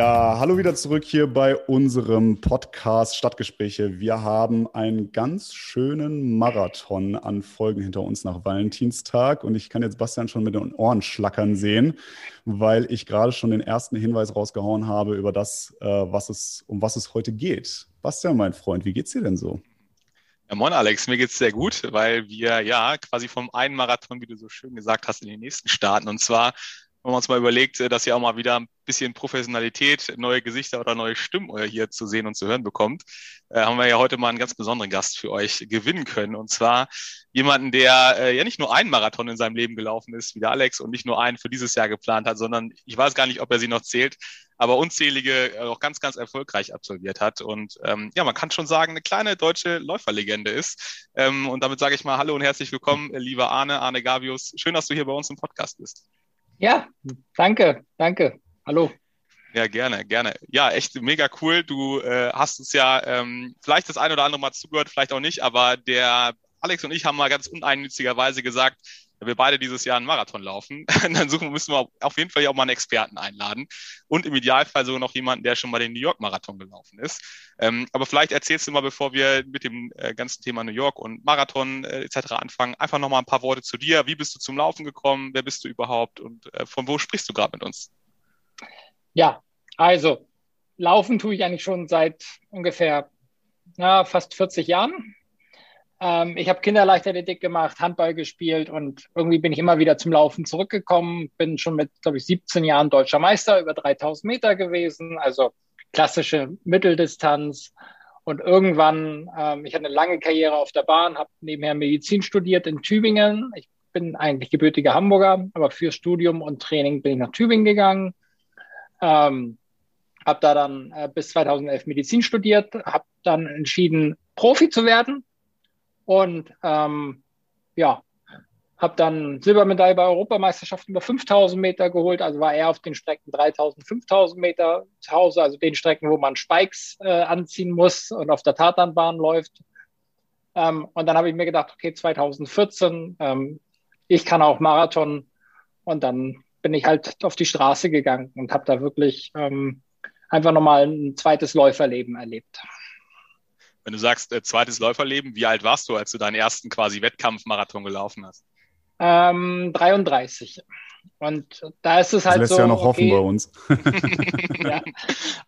Ja, hallo wieder zurück hier bei unserem Podcast Stadtgespräche. Wir haben einen ganz schönen Marathon an Folgen hinter uns nach Valentinstag und ich kann jetzt Bastian schon mit den Ohren schlackern sehen, weil ich gerade schon den ersten Hinweis rausgehauen habe über das, äh, was es, um was es heute geht. Bastian, mein Freund, wie geht's dir denn so? Ja, moin Alex, mir geht's sehr gut, weil wir ja quasi vom einen Marathon, wie du so schön gesagt hast, in den nächsten starten. Und zwar wenn man uns mal überlegt, äh, dass ihr auch mal wieder ein bisschen Professionalität, neue Gesichter oder neue Stimmen hier zu sehen und zu hören bekommt, äh, haben wir ja heute mal einen ganz besonderen Gast für euch gewinnen können. Und zwar jemanden, der äh, ja nicht nur einen Marathon in seinem Leben gelaufen ist, wie der Alex, und nicht nur einen für dieses Jahr geplant hat, sondern ich weiß gar nicht, ob er sie noch zählt, aber unzählige äh, auch ganz, ganz erfolgreich absolviert hat. Und ähm, ja, man kann schon sagen, eine kleine deutsche Läuferlegende ist. Ähm, und damit sage ich mal Hallo und herzlich willkommen, lieber Arne, Arne Gavius. Schön, dass du hier bei uns im Podcast bist. Ja, danke, danke. Hallo. Ja, gerne, gerne. Ja, echt mega cool. Du äh, hast es ja ähm, vielleicht das ein oder andere Mal zugehört, vielleicht auch nicht, aber der Alex und ich haben mal ganz uneigennützigerweise gesagt, wenn wir beide dieses Jahr einen Marathon laufen, dann suchen müssen wir auf jeden Fall auch mal einen Experten einladen und im Idealfall sogar noch jemanden, der schon mal den New York Marathon gelaufen ist. Ähm, aber vielleicht erzählst du mal, bevor wir mit dem äh, ganzen Thema New York und Marathon äh, etc. anfangen, einfach noch mal ein paar Worte zu dir. Wie bist du zum Laufen gekommen? Wer bist du überhaupt? Und äh, von wo sprichst du gerade mit uns? Ja, also Laufen tue ich eigentlich schon seit ungefähr na, fast 40 Jahren. Ähm, ich habe Kinderleichtathletik gemacht, Handball gespielt und irgendwie bin ich immer wieder zum Laufen zurückgekommen. Bin schon mit, glaube ich, 17 Jahren deutscher Meister über 3000 Meter gewesen, also klassische Mitteldistanz. Und irgendwann, ähm, ich hatte eine lange Karriere auf der Bahn, habe nebenher Medizin studiert in Tübingen. Ich bin eigentlich gebürtiger Hamburger, aber für Studium und Training bin ich nach Tübingen gegangen. Ähm, habe da dann äh, bis 2011 Medizin studiert, habe dann entschieden, Profi zu werden und ähm, ja, habe dann Silbermedaille bei Europameisterschaften über 5000 Meter geholt, also war eher auf den Strecken 3000, 5000 Meter zu Hause, also den Strecken, wo man Spikes äh, anziehen muss und auf der Tatanbahn läuft. Ähm, und dann habe ich mir gedacht, okay, 2014, ähm, ich kann auch Marathon. Und dann bin ich halt auf die Straße gegangen und habe da wirklich ähm, einfach nochmal ein zweites Läuferleben erlebt. Wenn du sagst, äh, zweites Läuferleben, wie alt warst du, als du deinen ersten quasi Wettkampfmarathon gelaufen hast? Ähm, 33. Und da ist es halt das lässt so. ja noch hoffen bei uns. ja.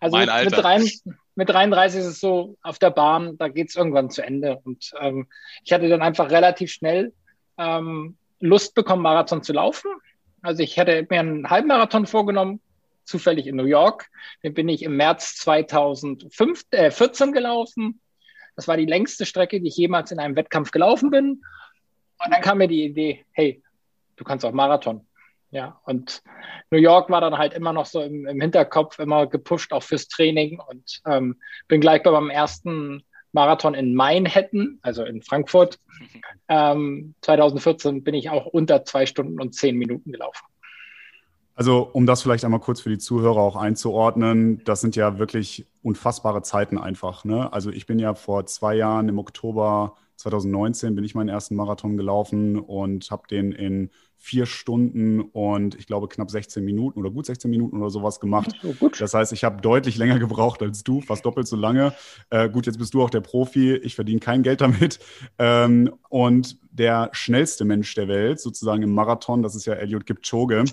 Also mein mit, mit, rein, mit 33 ist es so, auf der Bahn, da geht es irgendwann zu Ende. Und ähm, ich hatte dann einfach relativ schnell ähm, Lust bekommen, Marathon zu laufen. Also ich hätte mir einen Halbmarathon vorgenommen, zufällig in New York. Den bin ich im März 2014 äh, gelaufen. Das war die längste Strecke, die ich jemals in einem Wettkampf gelaufen bin. Und dann kam mir die Idee, hey, du kannst auch Marathon. Ja, und New York war dann halt immer noch so im, im Hinterkopf, immer gepusht auch fürs Training und ähm, bin gleich bei meinem ersten Marathon in Manhattan, also in Frankfurt. Ähm, 2014 bin ich auch unter zwei Stunden und zehn Minuten gelaufen. Also, um das vielleicht einmal kurz für die Zuhörer auch einzuordnen, das sind ja wirklich unfassbare Zeiten einfach. Ne? Also, ich bin ja vor zwei Jahren im Oktober 2019 bin ich meinen ersten Marathon gelaufen und habe den in vier Stunden und ich glaube knapp 16 Minuten oder gut 16 Minuten oder sowas gemacht. So, das heißt, ich habe deutlich länger gebraucht als du, fast doppelt so lange. Äh, gut, jetzt bist du auch der Profi, ich verdiene kein Geld damit. Ähm, und der schnellste Mensch der Welt, sozusagen im Marathon, das ist ja Eliud Kipchoge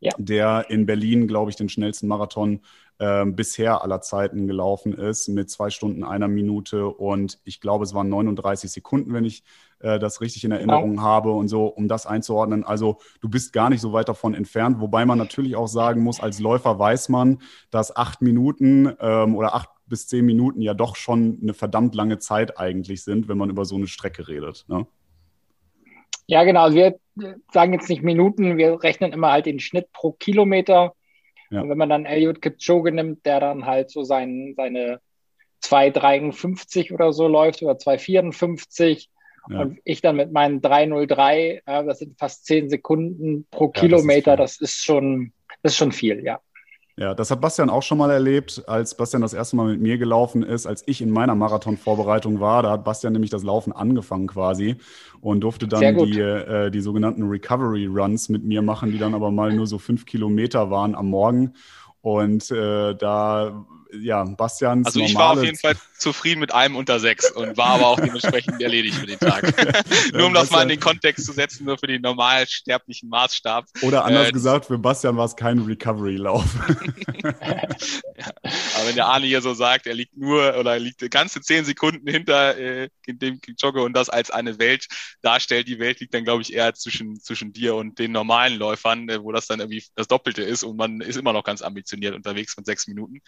ja. der in Berlin, glaube ich, den schnellsten Marathon äh, bisher aller Zeiten gelaufen ist, mit zwei Stunden, einer Minute und ich glaube, es waren 39 Sekunden, wenn ich äh, das richtig in Erinnerung genau. habe und so, um das einzuordnen. Also du bist gar nicht so weit davon entfernt, wobei man natürlich auch sagen muss, als Läufer weiß man, dass acht Minuten ähm, oder acht bis zehn Minuten ja doch schon eine verdammt lange Zeit eigentlich sind, wenn man über so eine Strecke redet. Ne? Ja, genau. Wir sagen jetzt nicht Minuten, wir rechnen immer halt den Schnitt pro Kilometer. Ja. Und wenn man dann Eliud Kipchoge nimmt, der dann halt so sein, seine 2,53 oder so läuft oder 2,54 ja. und ich dann mit meinen 3,03, äh, das sind fast 10 Sekunden pro ja, Kilometer, das ist, das ist schon, das ist schon viel, ja. Ja, das hat Bastian auch schon mal erlebt, als Bastian das erste Mal mit mir gelaufen ist, als ich in meiner Marathon-Vorbereitung war. Da hat Bastian nämlich das Laufen angefangen quasi und durfte dann die, äh, die sogenannten Recovery Runs mit mir machen, die dann aber mal nur so fünf Kilometer waren am Morgen. Und äh, da, ja, Bastian. Also ich war auf jeden Fall zufrieden mit einem unter sechs und war aber auch dementsprechend erledigt für den Tag. nur um das mal in den Kontext zu setzen, nur für den normal sterblichen Maßstab. Oder anders äh, gesagt, für Bastian war es kein Recovery-Lauf. ja. Aber wenn der Arne hier so sagt, er liegt nur oder er liegt ganze zehn Sekunden hinter äh, dem Jogger und das als eine Welt darstellt, die Welt liegt dann, glaube ich, eher zwischen, zwischen dir und den normalen Läufern, äh, wo das dann irgendwie das Doppelte ist und man ist immer noch ganz ambitioniert unterwegs von sechs Minuten.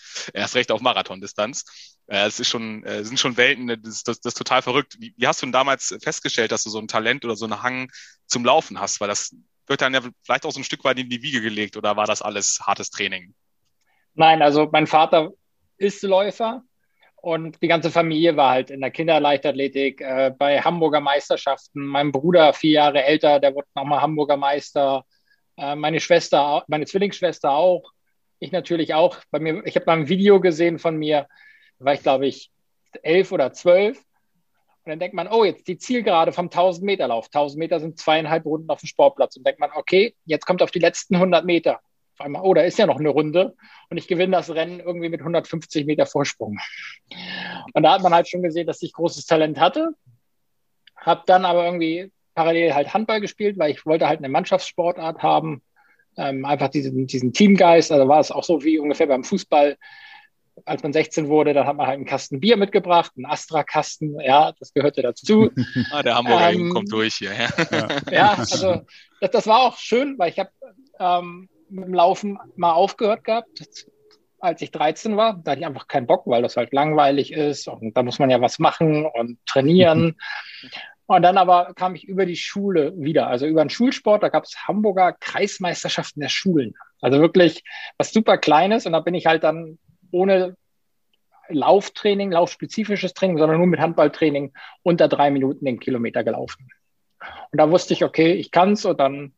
Erst recht auf Marathondistanz. Äh, es ist schon, äh, sind schon Welten, das, das, das ist total verrückt. Wie, wie hast du denn damals festgestellt, dass du so ein Talent oder so einen Hang zum Laufen hast? Weil das wird dann ja vielleicht auch so ein Stück weit in die Wiege gelegt oder war das alles hartes Training? Nein, also mein Vater ist Läufer und die ganze Familie war halt in der Kinderleichtathletik, äh, bei Hamburger Meisterschaften. Mein Bruder, vier Jahre älter, der wurde nochmal Hamburger Meister. Äh, meine Schwester, meine Zwillingsschwester auch. Ich natürlich auch. Bei mir, ich habe mal ein Video gesehen von mir, da war ich, glaube ich, elf oder zwölf. Und dann denkt man, oh, jetzt die Zielgerade vom 1000-Meter-Lauf. 1000 Meter sind zweieinhalb Runden auf dem Sportplatz. Und denkt man, okay, jetzt kommt auf die letzten 100 Meter. Auf einmal, oh, da ist ja noch eine Runde. Und ich gewinne das Rennen irgendwie mit 150 Meter Vorsprung. Und da hat man halt schon gesehen, dass ich großes Talent hatte. Hab dann aber irgendwie parallel halt Handball gespielt, weil ich wollte halt eine Mannschaftssportart haben. Ähm, einfach diesen, diesen Teamgeist. Also war es auch so wie ungefähr beim Fußball als man 16 wurde, dann hat man halt einen Kasten Bier mitgebracht, einen Astra-Kasten, ja, das gehörte dazu. ah, der Hamburger ähm, kommt durch hier. Ja, ja also das, das, war auch schön, weil ich habe ähm, mit dem Laufen mal aufgehört gehabt, als ich 13 war. Da hatte ich einfach keinen Bock, weil das halt langweilig ist und da muss man ja was machen und trainieren. Und dann aber kam ich über die Schule wieder, also über den Schulsport, da gab es Hamburger Kreismeisterschaften der Schulen. Also wirklich was super Kleines und da bin ich halt dann ohne Lauftraining, laufspezifisches Training, sondern nur mit Handballtraining unter drei Minuten den Kilometer gelaufen. Und da wusste ich, okay, ich kann's und dann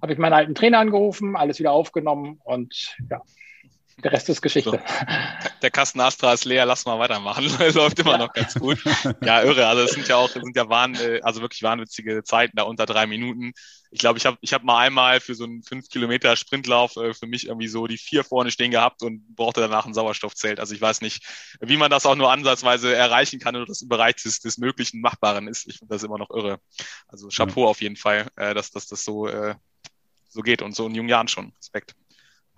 habe ich meinen alten Trainer angerufen, alles wieder aufgenommen und ja, der Rest ist Geschichte. So. Der Kasten Astra ist leer, lass mal weitermachen. Läuft immer ja. noch ganz gut. Ja, irre. Also es sind ja auch, sind ja wahn, also wirklich wahnwitzige Zeiten da unter drei Minuten. Ich glaube, ich habe ich hab mal einmal für so einen fünf Kilometer Sprintlauf äh, für mich irgendwie so die vier vorne stehen gehabt und brauchte danach ein Sauerstoffzelt. Also ich weiß nicht, wie man das auch nur ansatzweise erreichen kann oder das im Bereich des, des Möglichen Machbaren ist. Ich finde das immer noch irre. Also Chapeau ja. auf jeden Fall, äh, dass, dass das so, äh, so geht und so in jungen Jahren schon. Respekt.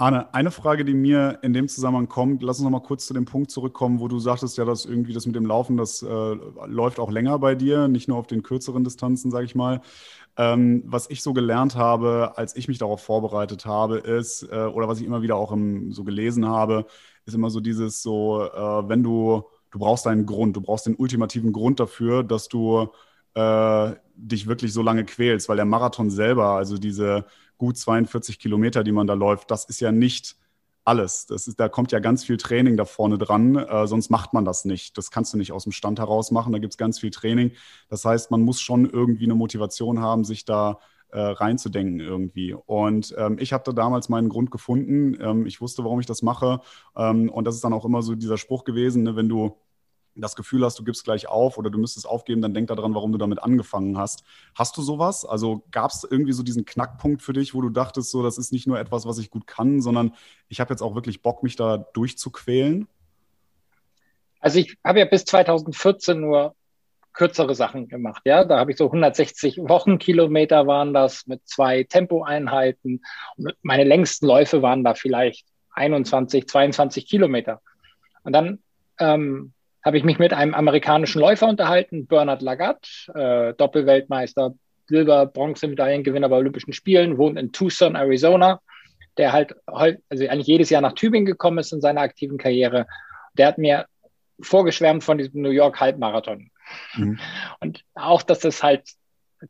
Arne, eine Frage, die mir in dem Zusammenhang kommt, lass uns noch mal kurz zu dem Punkt zurückkommen, wo du sagtest, ja, dass irgendwie das mit dem Laufen, das äh, läuft auch länger bei dir, nicht nur auf den kürzeren Distanzen, sage ich mal. Ähm, was ich so gelernt habe, als ich mich darauf vorbereitet habe, ist, äh, oder was ich immer wieder auch im, so gelesen habe, ist immer so dieses so, äh, wenn du, du brauchst einen Grund, du brauchst den ultimativen Grund dafür, dass du äh, dich wirklich so lange quälst, weil der Marathon selber, also diese gut 42 Kilometer, die man da läuft, das ist ja nicht alles. Das ist, da kommt ja ganz viel Training da vorne dran, äh, sonst macht man das nicht. Das kannst du nicht aus dem Stand heraus machen, da gibt es ganz viel Training. Das heißt, man muss schon irgendwie eine Motivation haben, sich da äh, reinzudenken irgendwie. Und ähm, ich hatte damals meinen Grund gefunden. Ähm, ich wusste, warum ich das mache. Ähm, und das ist dann auch immer so dieser Spruch gewesen, ne, wenn du das Gefühl hast, du gibst gleich auf oder du müsstest aufgeben, dann denk daran, warum du damit angefangen hast. Hast du sowas? Also gab es irgendwie so diesen Knackpunkt für dich, wo du dachtest, so, das ist nicht nur etwas, was ich gut kann, sondern ich habe jetzt auch wirklich Bock, mich da durchzuquälen? Also ich habe ja bis 2014 nur kürzere Sachen gemacht. Ja, da habe ich so 160 Wochenkilometer waren das mit zwei Tempoeinheiten. Und meine längsten Läufe waren da vielleicht 21, 22 Kilometer. Und dann ähm, habe ich mich mit einem amerikanischen Läufer unterhalten, Bernard Lagat, äh, Doppelweltmeister, Silber, Bronzemedaillengewinner bei Olympischen Spielen, wohnt in Tucson, Arizona, der halt, also eigentlich jedes Jahr nach Tübingen gekommen ist in seiner aktiven Karriere. Der hat mir vorgeschwärmt von diesem New York Halbmarathon. Mhm. Und auch, dass es halt,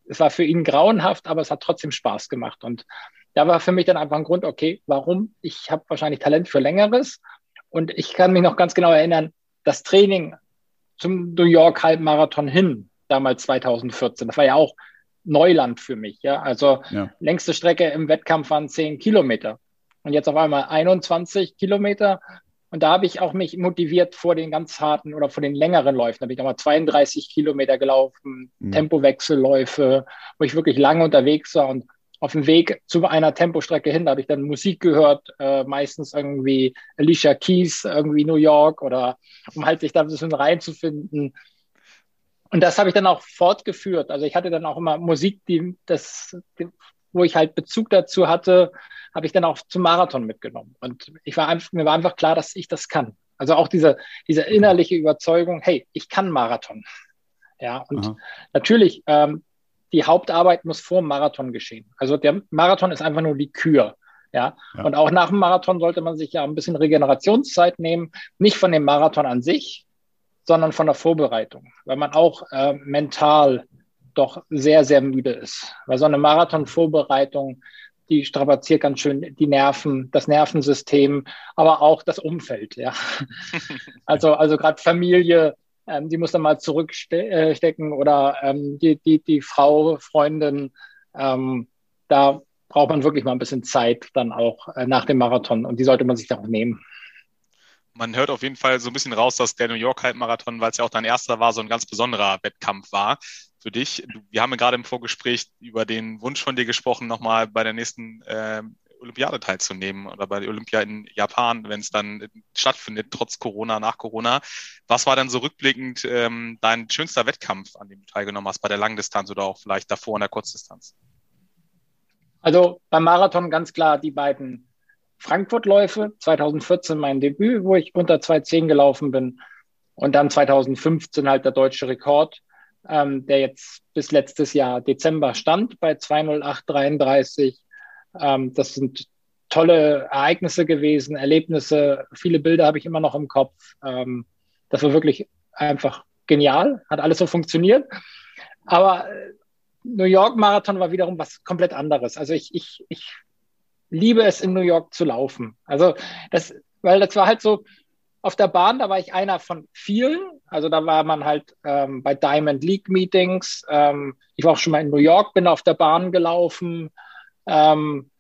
es war für ihn grauenhaft, aber es hat trotzdem Spaß gemacht. Und da war für mich dann einfach ein Grund, okay, warum? Ich habe wahrscheinlich Talent für Längeres. Und ich kann mich noch ganz genau erinnern, das Training zum New York Halbmarathon hin, damals 2014, das war ja auch Neuland für mich. Ja, also ja. längste Strecke im Wettkampf waren 10 Kilometer und jetzt auf einmal 21 Kilometer. Und da habe ich auch mich motiviert vor den ganz harten oder vor den längeren Läufen. Da habe ich nochmal 32 Kilometer gelaufen, mhm. Tempowechselläufe, wo ich wirklich lange unterwegs war. Und auf dem Weg zu einer Tempostrecke hin, da habe ich dann Musik gehört, äh, meistens irgendwie Alicia Keys, irgendwie New York oder um halt sich da ein bisschen reinzufinden. Und das habe ich dann auch fortgeführt. Also ich hatte dann auch immer Musik, die das, die, wo ich halt Bezug dazu hatte, habe ich dann auch zum Marathon mitgenommen. Und ich war einfach, mir war einfach klar, dass ich das kann. Also auch diese, diese innerliche Überzeugung, hey, ich kann Marathon. Ja, und Aha. natürlich, ähm, die Hauptarbeit muss vor dem Marathon geschehen. Also der Marathon ist einfach nur die Kür. Ja? ja? und auch nach dem Marathon sollte man sich ja ein bisschen Regenerationszeit nehmen, nicht von dem Marathon an sich, sondern von der Vorbereitung, weil man auch äh, mental doch sehr, sehr müde ist. Weil so eine Marathon-Vorbereitung, die strapaziert ganz schön die Nerven, das Nervensystem, aber auch das Umfeld. Ja. also also gerade Familie, ähm, die muss dann mal zurückstecken oder ähm, die, die, die Frau, Freundin, ähm, da braucht man wirklich mal ein bisschen Zeit dann auch äh, nach dem Marathon und die sollte man sich dann auch nehmen. Man hört auf jeden Fall so ein bisschen raus, dass der New York Halbmarathon, weil es ja auch dein erster war, so ein ganz besonderer Wettkampf war für dich. Wir haben ja gerade im Vorgespräch über den Wunsch von dir gesprochen, nochmal bei der nächsten äh, Olympiade teilzunehmen oder bei der Olympia in Japan, wenn es dann stattfindet, trotz Corona, nach Corona. Was war dann so rückblickend ähm, dein schönster Wettkampf, an dem du teilgenommen hast, bei der Langdistanz oder auch vielleicht davor in der Kurzdistanz? Also beim Marathon ganz klar die beiden Frankfurt-Läufe, 2014 mein Debüt, wo ich unter 2,10 gelaufen bin und dann 2015 halt der deutsche Rekord, ähm, der jetzt bis letztes Jahr Dezember stand bei 208,33 ähm, das sind tolle Ereignisse gewesen, Erlebnisse, viele Bilder habe ich immer noch im Kopf. Ähm, das war wirklich einfach genial, hat alles so funktioniert. Aber äh, New York Marathon war wiederum was komplett anderes. Also ich, ich, ich liebe es, in New York zu laufen. Also das, weil das war halt so, auf der Bahn, da war ich einer von vielen. Also da war man halt ähm, bei Diamond League Meetings. Ähm, ich war auch schon mal in New York, bin auf der Bahn gelaufen. Ähm,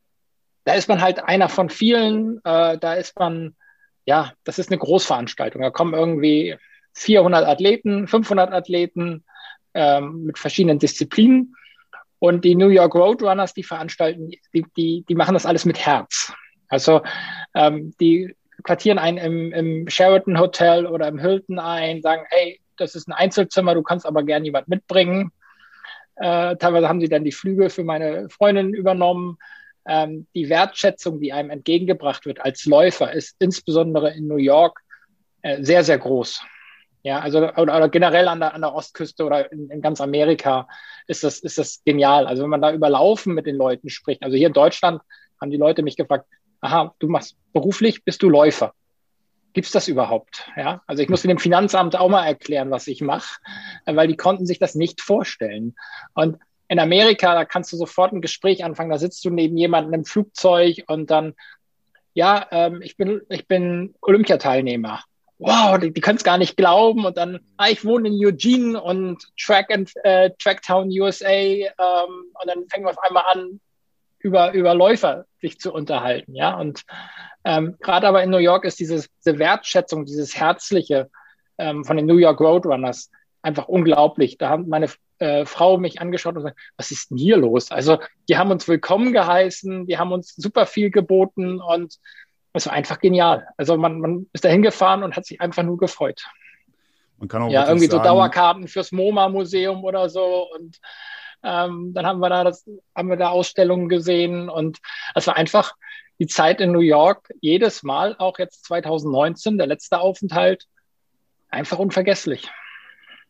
da ist man halt einer von vielen. Äh, da ist man, ja, das ist eine Großveranstaltung. Da kommen irgendwie 400 Athleten, 500 Athleten ähm, mit verschiedenen Disziplinen. Und die New York Roadrunners, die veranstalten, die, die, die machen das alles mit Herz. Also ähm, die quartieren einen im, im Sheraton Hotel oder im Hilton ein, sagen, hey, das ist ein Einzelzimmer, du kannst aber gerne jemand mitbringen. Äh, teilweise haben sie dann die Flüge für meine Freundin übernommen. Ähm, die Wertschätzung, die einem entgegengebracht wird als Läufer, ist insbesondere in New York äh, sehr, sehr groß. Ja, also oder, oder, generell an der, an der Ostküste oder in, in, ganz Amerika ist das, ist das genial. Also wenn man da über Laufen mit den Leuten spricht, also hier in Deutschland haben die Leute mich gefragt, aha, du machst beruflich, bist du Läufer gibt's das überhaupt? Ja, also ich musste dem Finanzamt auch mal erklären, was ich mache, weil die konnten sich das nicht vorstellen. Und in Amerika, da kannst du sofort ein Gespräch anfangen, da sitzt du neben jemandem im Flugzeug und dann, ja, ähm, ich bin, ich bin Olympiateilnehmer. Wow, die, die können es gar nicht glauben. Und dann, ah, ich wohne in Eugene und Track and äh, Tracktown USA. Ähm, und dann fängen wir auf einmal an, über, über Läufer sich zu unterhalten. Ja, und ähm, Gerade aber in New York ist dieses, diese Wertschätzung, dieses Herzliche ähm, von den New York Roadrunners einfach unglaublich. Da haben meine äh, Frau mich angeschaut und gesagt, was ist denn hier los? Also die haben uns willkommen geheißen, die haben uns super viel geboten und es war einfach genial. Also man, man ist da hingefahren und hat sich einfach nur gefreut. Man kann auch ja, irgendwie sagen, so Dauerkarten fürs MoMA-Museum oder so und ähm, dann haben wir da das, haben wir da Ausstellungen gesehen und es war einfach die Zeit in New York jedes Mal, auch jetzt 2019, der letzte Aufenthalt, einfach unvergesslich.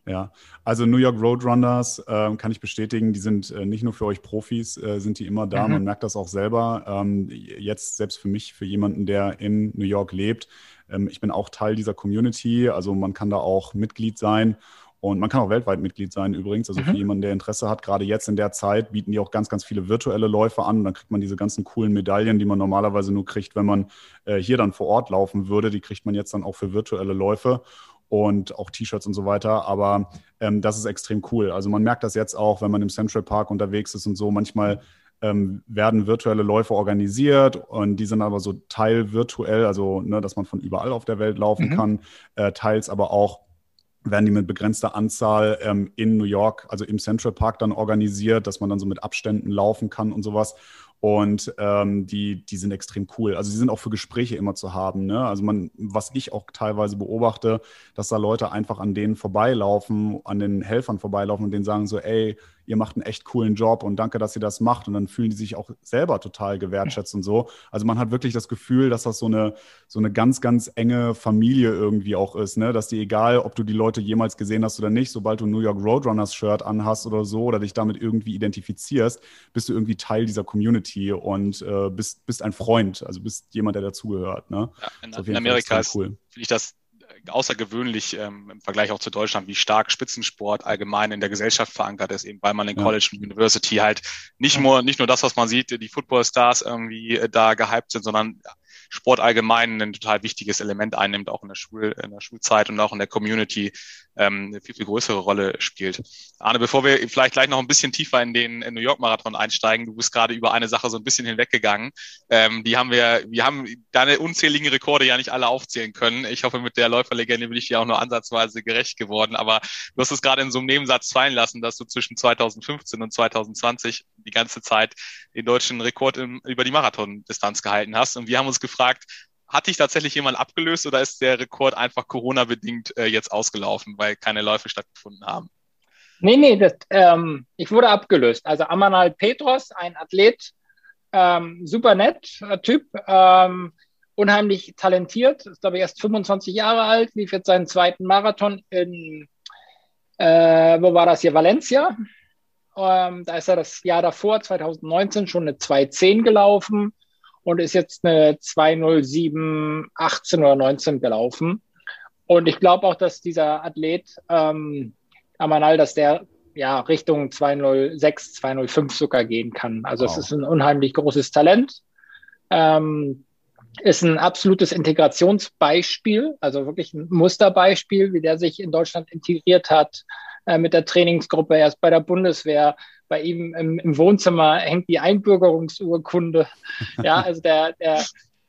Ja, also New York Roadrunners äh, kann ich bestätigen, die sind äh, nicht nur für euch Profis, äh, sind die immer da. Mhm. Man merkt das auch selber. Ähm, jetzt selbst für mich, für jemanden, der in New York lebt, ähm, ich bin auch Teil dieser Community. Also man kann da auch Mitglied sein. Und man kann auch weltweit Mitglied sein übrigens. Also mhm. für jemanden, der Interesse hat, gerade jetzt in der Zeit bieten die auch ganz, ganz viele virtuelle Läufe an. dann kriegt man diese ganzen coolen Medaillen, die man normalerweise nur kriegt, wenn man äh, hier dann vor Ort laufen würde. Die kriegt man jetzt dann auch für virtuelle Läufe und auch T-Shirts und so weiter. Aber ähm, das ist extrem cool. Also man merkt das jetzt auch, wenn man im Central Park unterwegs ist und so. Manchmal ähm, werden virtuelle Läufe organisiert und die sind aber so teil virtuell, also ne, dass man von überall auf der Welt laufen mhm. kann, äh, teils aber auch werden die mit begrenzter Anzahl ähm, in New York, also im Central Park dann organisiert, dass man dann so mit Abständen laufen kann und sowas. Und ähm, die, die sind extrem cool. Also die sind auch für Gespräche immer zu haben. Ne? Also man, was ich auch teilweise beobachte, dass da Leute einfach an denen vorbeilaufen, an den Helfern vorbeilaufen und denen sagen so, ey, ihr macht einen echt coolen Job und danke, dass ihr das macht. Und dann fühlen die sich auch selber total gewertschätzt und so. Also man hat wirklich das Gefühl, dass das so eine, so eine ganz, ganz enge Familie irgendwie auch ist, ne? Dass die, egal, ob du die Leute jemals gesehen hast oder nicht, sobald du ein New York Roadrunners Shirt anhast oder so oder dich damit irgendwie identifizierst, bist du irgendwie Teil dieser Community und äh, bist, bist ein Freund, also bist jemand, der dazugehört. Ne? Ja, in, in Amerika ist, cool. finde ich das außergewöhnlich ähm, im Vergleich auch zu Deutschland, wie stark Spitzensport allgemein in der Gesellschaft verankert ist, eben weil man in ja. College und University halt nicht nur, nicht nur das, was man sieht, die Footballstars irgendwie äh, da gehypt sind, sondern Sport allgemein ein total wichtiges Element einnimmt, auch in der, Schul, in der Schulzeit und auch in der Community ähm, eine viel, viel größere Rolle spielt. Arne, bevor wir vielleicht gleich noch ein bisschen tiefer in den New York Marathon einsteigen, du bist gerade über eine Sache so ein bisschen hinweggegangen. Ähm, die haben wir, wir haben deine unzähligen Rekorde ja nicht alle aufzählen können. Ich hoffe, mit der Läuferlegende bin ich dir auch nur ansatzweise gerecht geworden, aber du hast es gerade in so einem Nebensatz fallen lassen, dass du zwischen 2015 und 2020 die ganze Zeit den deutschen Rekord im, über die Marathondistanz gehalten hast. Und wir haben uns gefragt, gefragt, hat dich tatsächlich jemand abgelöst oder ist der Rekord einfach Corona-bedingt äh, jetzt ausgelaufen, weil keine Läufe stattgefunden haben? Nee, nee, das, ähm, ich wurde abgelöst. Also Amanal Petros, ein Athlet, ähm, super nett äh, Typ, ähm, unheimlich talentiert, ist glaube ich erst 25 Jahre alt, lief jetzt seinen zweiten Marathon in, äh, wo war das hier, Valencia. Ähm, da ist er das Jahr davor, 2019, schon eine 2.10 gelaufen und ist jetzt eine 207, 18 oder 19 gelaufen. Und ich glaube auch, dass dieser Athlet ähm, Amanal, dass der ja Richtung 206, 205 sogar gehen kann. Also wow. es ist ein unheimlich großes Talent. Ähm, ist ein absolutes Integrationsbeispiel, also wirklich ein Musterbeispiel, wie der sich in Deutschland integriert hat äh, mit der Trainingsgruppe, erst bei der Bundeswehr, bei ihm im, im Wohnzimmer hängt die Einbürgerungsurkunde. Ja, also der, der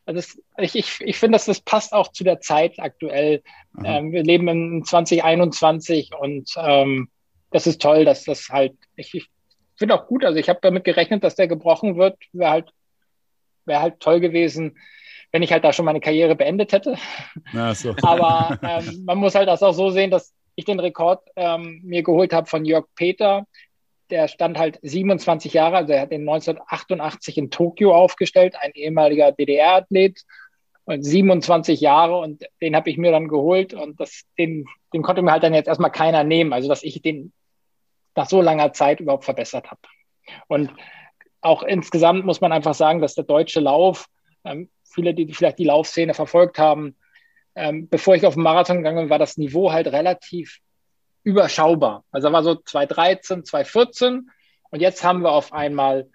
also das, ich, ich, ich finde, dass das passt auch zu der Zeit aktuell. Ähm, wir leben in 2021 und ähm, das ist toll, dass das halt, ich, ich finde auch gut, also ich habe damit gerechnet, dass der gebrochen wird. Wäre halt, wäre halt toll gewesen, wenn ich halt da schon meine Karriere beendet hätte. So. Aber ähm, man muss halt das auch so sehen, dass ich den Rekord ähm, mir geholt habe von Jörg Peter, der stand halt 27 Jahre, also er hat den 1988 in Tokio aufgestellt, ein ehemaliger DDR-Athlet und 27 Jahre und den habe ich mir dann geholt und das, den, den konnte mir halt dann jetzt erstmal keiner nehmen, also dass ich den nach so langer Zeit überhaupt verbessert habe. Und auch insgesamt muss man einfach sagen, dass der deutsche Lauf, ähm, viele, die vielleicht die Laufszene verfolgt haben, ähm, bevor ich auf den Marathon gegangen bin, war das Niveau halt relativ überschaubar. Also war so 2013, 2014 und jetzt haben wir auf einmal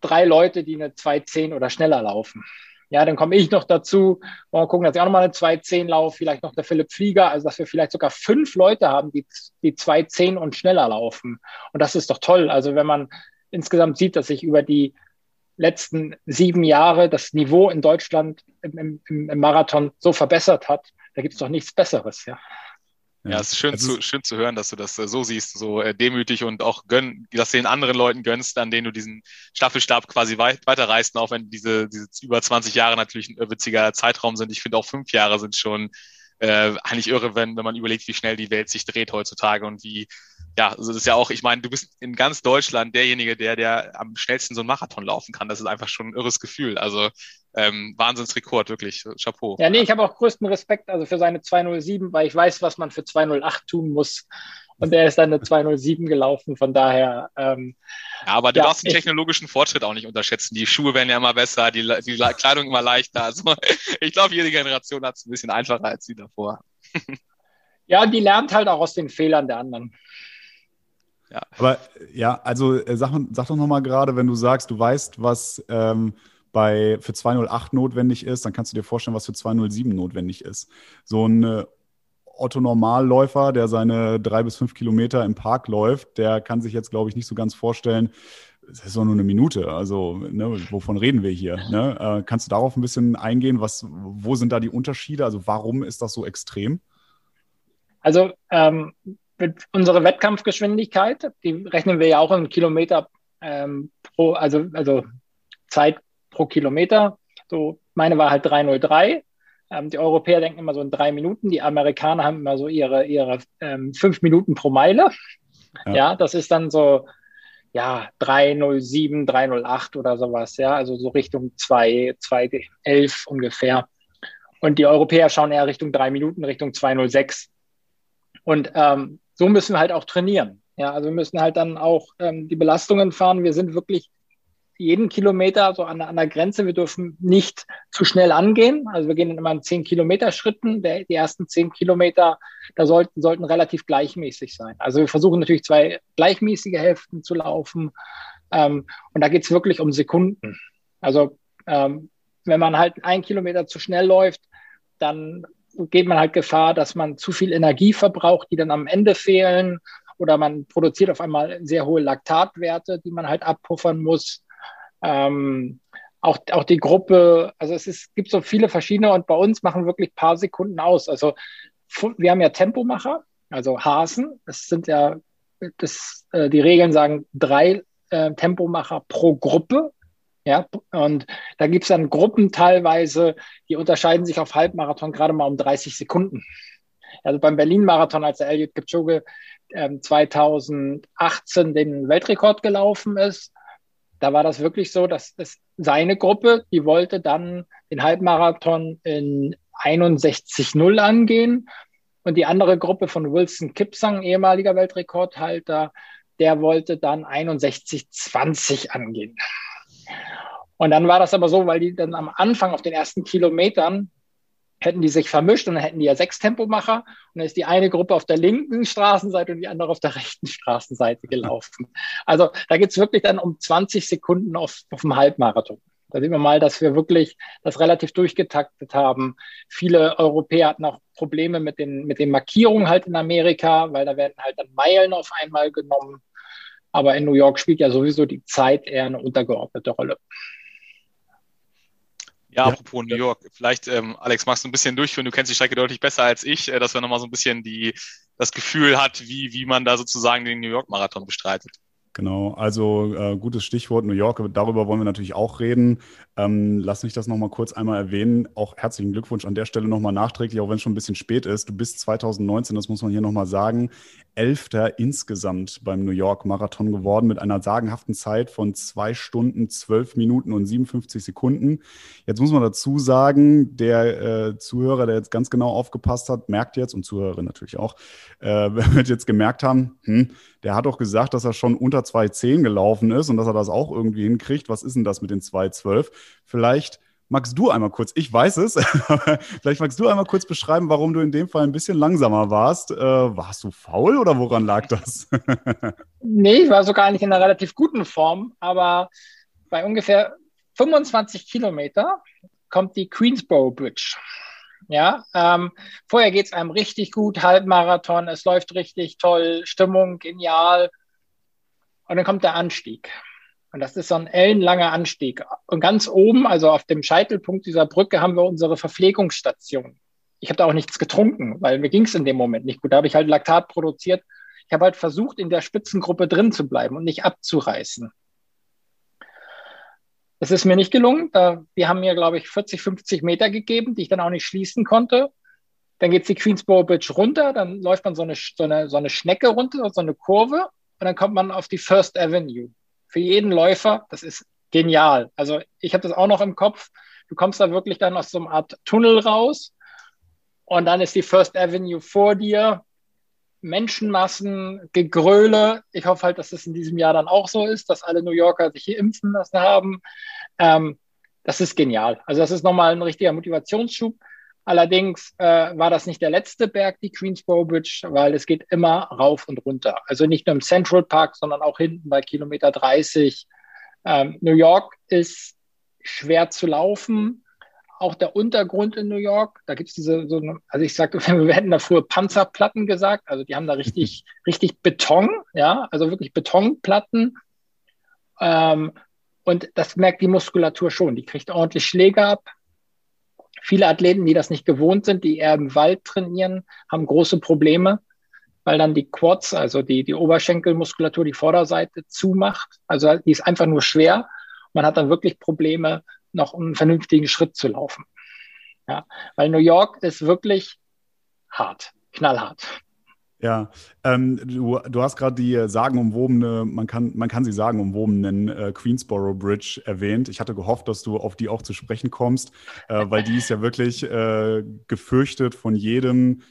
drei Leute, die eine 210 oder schneller laufen. Ja, dann komme ich noch dazu. Mal gucken, dass ich auch nochmal eine 210 laufe, vielleicht noch der Philipp Flieger, also dass wir vielleicht sogar fünf Leute haben, die, die 210 und schneller laufen. Und das ist doch toll. Also wenn man insgesamt sieht, dass sich über die letzten sieben Jahre das Niveau in Deutschland im, im, im Marathon so verbessert hat, da gibt es doch nichts Besseres, ja. Ja, es ist schön, also zu, schön zu hören, dass du das äh, so siehst, so äh, demütig und auch gönn, dass du den anderen Leuten gönnst, an denen du diesen Staffelstab quasi weit, weiterreißt, auch wenn diese, diese über 20 Jahre natürlich ein witziger Zeitraum sind. Ich finde auch fünf Jahre sind schon äh, eigentlich irre, wenn, wenn man überlegt, wie schnell die Welt sich dreht heutzutage und wie, ja, also das ist ja auch, ich meine, du bist in ganz Deutschland derjenige, der, der am schnellsten so einen Marathon laufen kann. Das ist einfach schon ein irres Gefühl. Also ähm, Wahnsinnsrekord, wirklich. Chapeau. Ja, nee, ich habe auch größten Respekt also für seine 207, weil ich weiß, was man für 208 tun muss. Und der ist dann eine 207 gelaufen, von daher. Ähm, ja, aber du ja, darfst den technologischen Fortschritt auch nicht unterschätzen. Die Schuhe werden ja immer besser, die, die Kleidung immer leichter. Also ich glaube, jede Generation hat es ein bisschen einfacher als die davor. ja, die lernt halt auch aus den Fehlern der anderen. Ja. Aber ja, also äh, sag, sag doch nochmal gerade, wenn du sagst, du weißt, was ähm, bei, für 208 notwendig ist, dann kannst du dir vorstellen, was für 207 notwendig ist. So ein äh, Otto-Normalläufer, der seine drei bis fünf Kilometer im Park läuft, der kann sich jetzt, glaube ich, nicht so ganz vorstellen, es ist doch nur eine Minute. Also, ne, wovon reden wir hier? Ne? Äh, kannst du darauf ein bisschen eingehen? Was, wo sind da die Unterschiede? Also, warum ist das so extrem? Also ähm, unsere Wettkampfgeschwindigkeit, die rechnen wir ja auch in Kilometer ähm, pro, also, also Zeit pro Kilometer. So, meine war halt 303. Ähm, die Europäer denken immer so in drei Minuten, die Amerikaner haben immer so ihre, ihre ähm, fünf Minuten pro Meile. Ja. ja, das ist dann so, ja, 307, 308 oder sowas, ja, also so Richtung 2, 211 ungefähr. Und die Europäer schauen eher Richtung drei Minuten, Richtung 206. Und ähm, so müssen wir halt auch trainieren. Ja, also wir müssen halt dann auch ähm, die Belastungen fahren. Wir sind wirklich jeden Kilometer so an, an der Grenze. Wir dürfen nicht zu schnell angehen. Also wir gehen immer in 10 Kilometer Schritten. Der, die ersten 10 Kilometer, da sollten, sollten relativ gleichmäßig sein. Also wir versuchen natürlich zwei gleichmäßige Hälften zu laufen. Ähm, und da geht es wirklich um Sekunden. Also ähm, wenn man halt ein Kilometer zu schnell läuft, dann geht man halt Gefahr, dass man zu viel Energie verbraucht, die dann am Ende fehlen. Oder man produziert auf einmal sehr hohe Laktatwerte, die man halt abpuffern muss. Ähm, auch, auch die Gruppe, also es ist, gibt so viele verschiedene und bei uns machen wirklich paar Sekunden aus. Also wir haben ja Tempomacher, also Hasen. Das sind ja, das, äh, die Regeln sagen drei äh, Tempomacher pro Gruppe. Ja, und da gibt es dann Gruppen teilweise, die unterscheiden sich auf Halbmarathon gerade mal um 30 Sekunden. Also beim Berlin-Marathon, als der Elliot Kipchoge äh, 2018 den Weltrekord gelaufen ist, da war das wirklich so, dass es seine Gruppe, die wollte dann den Halbmarathon in 61,0 angehen. Und die andere Gruppe von Wilson Kipsang, ehemaliger Weltrekordhalter, der wollte dann 61,20 angehen. Und dann war das aber so, weil die dann am Anfang auf den ersten Kilometern hätten die sich vermischt und dann hätten die ja sechs Tempomacher und dann ist die eine Gruppe auf der linken Straßenseite und die andere auf der rechten Straßenseite gelaufen. Also da geht es wirklich dann um 20 Sekunden auf, auf dem Halbmarathon. Da sehen wir mal, dass wir wirklich das relativ durchgetaktet haben. Viele Europäer hatten auch Probleme mit den, mit den Markierungen halt in Amerika, weil da werden halt dann Meilen auf einmal genommen. Aber in New York spielt ja sowieso die Zeit eher eine untergeordnete Rolle. Ja, ja, apropos New York, vielleicht, ähm, Alex, magst du ein bisschen durchführen, du kennst die Strecke deutlich besser als ich, äh, dass man nochmal so ein bisschen die, das Gefühl hat, wie, wie man da sozusagen den New York-Marathon bestreitet. Genau, also äh, gutes Stichwort New York, darüber wollen wir natürlich auch reden. Ähm, lass mich das nochmal kurz einmal erwähnen. Auch herzlichen Glückwunsch an der Stelle nochmal nachträglich, auch wenn es schon ein bisschen spät ist. Du bist 2019, das muss man hier nochmal sagen, Elfter insgesamt beim New York Marathon geworden mit einer sagenhaften Zeit von zwei Stunden, zwölf Minuten und 57 Sekunden. Jetzt muss man dazu sagen, der äh, Zuhörer, der jetzt ganz genau aufgepasst hat, merkt jetzt, und Zuhörerin natürlich auch, äh, wird jetzt gemerkt haben, hm, der hat doch gesagt, dass er schon unter 2,10 gelaufen ist und dass er das auch irgendwie hinkriegt. Was ist denn das mit den 2,12? Vielleicht magst du einmal kurz, ich weiß es, vielleicht magst du einmal kurz beschreiben, warum du in dem Fall ein bisschen langsamer warst. Äh, warst du faul oder woran lag das? nee, ich war sogar eigentlich in einer relativ guten Form, aber bei ungefähr 25 Kilometer kommt die Queensboro Bridge. Ja, ähm, vorher geht es einem richtig gut, Halbmarathon, es läuft richtig toll, Stimmung genial. Und dann kommt der Anstieg. Und das ist so ein ellenlanger Anstieg. Und ganz oben, also auf dem Scheitelpunkt dieser Brücke, haben wir unsere Verpflegungsstation. Ich habe da auch nichts getrunken, weil mir ging es in dem Moment nicht gut. Da habe ich halt Laktat produziert. Ich habe halt versucht, in der Spitzengruppe drin zu bleiben und nicht abzureißen. Das ist mir nicht gelungen. Da, die haben mir, glaube ich, 40, 50 Meter gegeben, die ich dann auch nicht schließen konnte. Dann geht die Queensboro Bridge runter, dann läuft man so eine, so, eine, so eine Schnecke runter, so eine Kurve und dann kommt man auf die First Avenue. Für jeden Läufer, das ist genial. Also ich habe das auch noch im Kopf. Du kommst da wirklich dann aus so einer Art Tunnel raus und dann ist die First Avenue vor dir Menschenmassen, Gegröle. Ich hoffe halt, dass es in diesem Jahr dann auch so ist, dass alle New Yorker sich hier impfen lassen haben. Ähm, das ist genial. Also das ist nochmal ein richtiger Motivationsschub. Allerdings äh, war das nicht der letzte Berg, die Queensboro Bridge, weil es geht immer rauf und runter. Also nicht nur im Central Park, sondern auch hinten bei Kilometer 30. Ähm, New York ist schwer zu laufen auch der Untergrund in New York. Da gibt es diese, so eine, also ich sagte, wir hätten da früher Panzerplatten gesagt. Also die haben da richtig, richtig Beton, ja, also wirklich Betonplatten. Ähm, und das merkt die Muskulatur schon. Die kriegt ordentlich Schläge ab. Viele Athleten, die das nicht gewohnt sind, die eher im Wald trainieren, haben große Probleme, weil dann die Quads, also die, die Oberschenkelmuskulatur, die Vorderseite zumacht. Also die ist einfach nur schwer. Man hat dann wirklich Probleme, noch einen vernünftigen Schritt zu laufen. Ja, weil New York ist wirklich hart, knallhart. Ja, ähm, du, du hast gerade die sagenumwobene, man kann, man kann sie sagenumwobenen äh, Queensboro Bridge erwähnt. Ich hatte gehofft, dass du auf die auch zu sprechen kommst, äh, weil die ist ja wirklich äh, gefürchtet von jedem,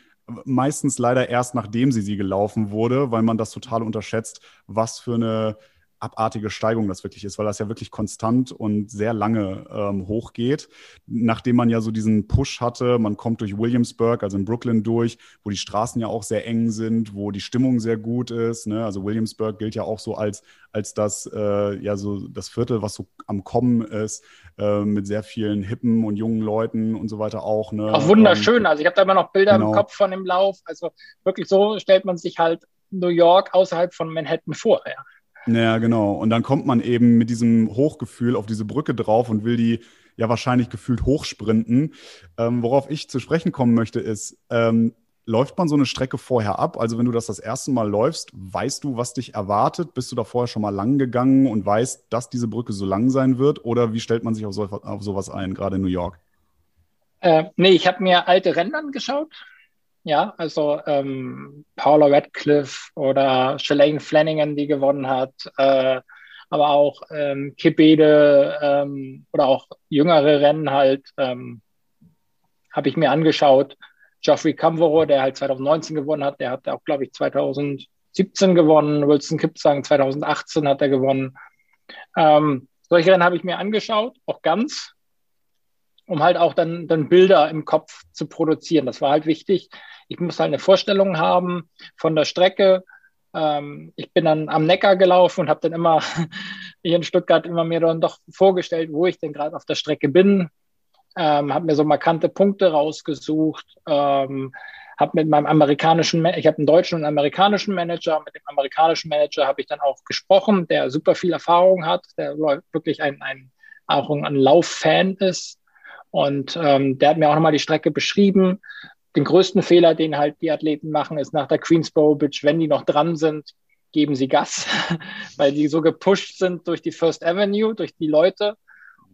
meistens leider erst nachdem sie sie gelaufen wurde, weil man das total unterschätzt, was für eine abartige Steigung das wirklich ist, weil das ja wirklich konstant und sehr lange ähm, hochgeht. Nachdem man ja so diesen Push hatte, man kommt durch Williamsburg, also in Brooklyn durch, wo die Straßen ja auch sehr eng sind, wo die Stimmung sehr gut ist. Ne? Also Williamsburg gilt ja auch so als, als das, äh, ja, so das Viertel, was so am Kommen ist, äh, mit sehr vielen hippen und jungen Leuten und so weiter auch. Ne? Auch wunderschön. Ähm, also ich habe da immer noch Bilder genau. im Kopf von dem Lauf. Also wirklich so stellt man sich halt New York außerhalb von Manhattan vor. Ja. Ja, genau. Und dann kommt man eben mit diesem Hochgefühl auf diese Brücke drauf und will die ja wahrscheinlich gefühlt hochsprinten. Ähm, worauf ich zu sprechen kommen möchte, ist, ähm, läuft man so eine Strecke vorher ab? Also wenn du das das erste Mal läufst, weißt du, was dich erwartet? Bist du da vorher schon mal lang gegangen und weißt, dass diese Brücke so lang sein wird? Oder wie stellt man sich auf, so, auf sowas ein, gerade in New York? Äh, nee, ich habe mir alte Rennen angeschaut ja, also ähm, Paula Radcliffe oder Shalane Flanagan, die gewonnen hat, äh, aber auch ähm, Kibede ähm, oder auch jüngere Rennen halt ähm, habe ich mir angeschaut. Geoffrey Camvoro, der halt 2019 gewonnen hat, der hat auch, glaube ich, 2017 gewonnen. Wilson Kipsang 2018 hat er gewonnen. Ähm, solche Rennen habe ich mir angeschaut, auch ganz, um halt auch dann, dann Bilder im Kopf zu produzieren. Das war halt wichtig, ich muss halt eine Vorstellung haben von der Strecke. Ähm, ich bin dann am Neckar gelaufen und habe dann immer hier in Stuttgart immer mir dann doch vorgestellt, wo ich denn gerade auf der Strecke bin. Ähm, habe mir so markante Punkte rausgesucht. Ähm, habe mit meinem amerikanischen, ich habe einen deutschen und einen amerikanischen Manager. Mit dem amerikanischen Manager habe ich dann auch gesprochen, der super viel Erfahrung hat, der wirklich ein, ein auch ein Lauffan ist. Und ähm, der hat mir auch nochmal die Strecke beschrieben, den größten Fehler, den halt die Athleten machen, ist nach der Queensboro Bridge, wenn die noch dran sind, geben sie Gas, weil die so gepusht sind durch die First Avenue, durch die Leute.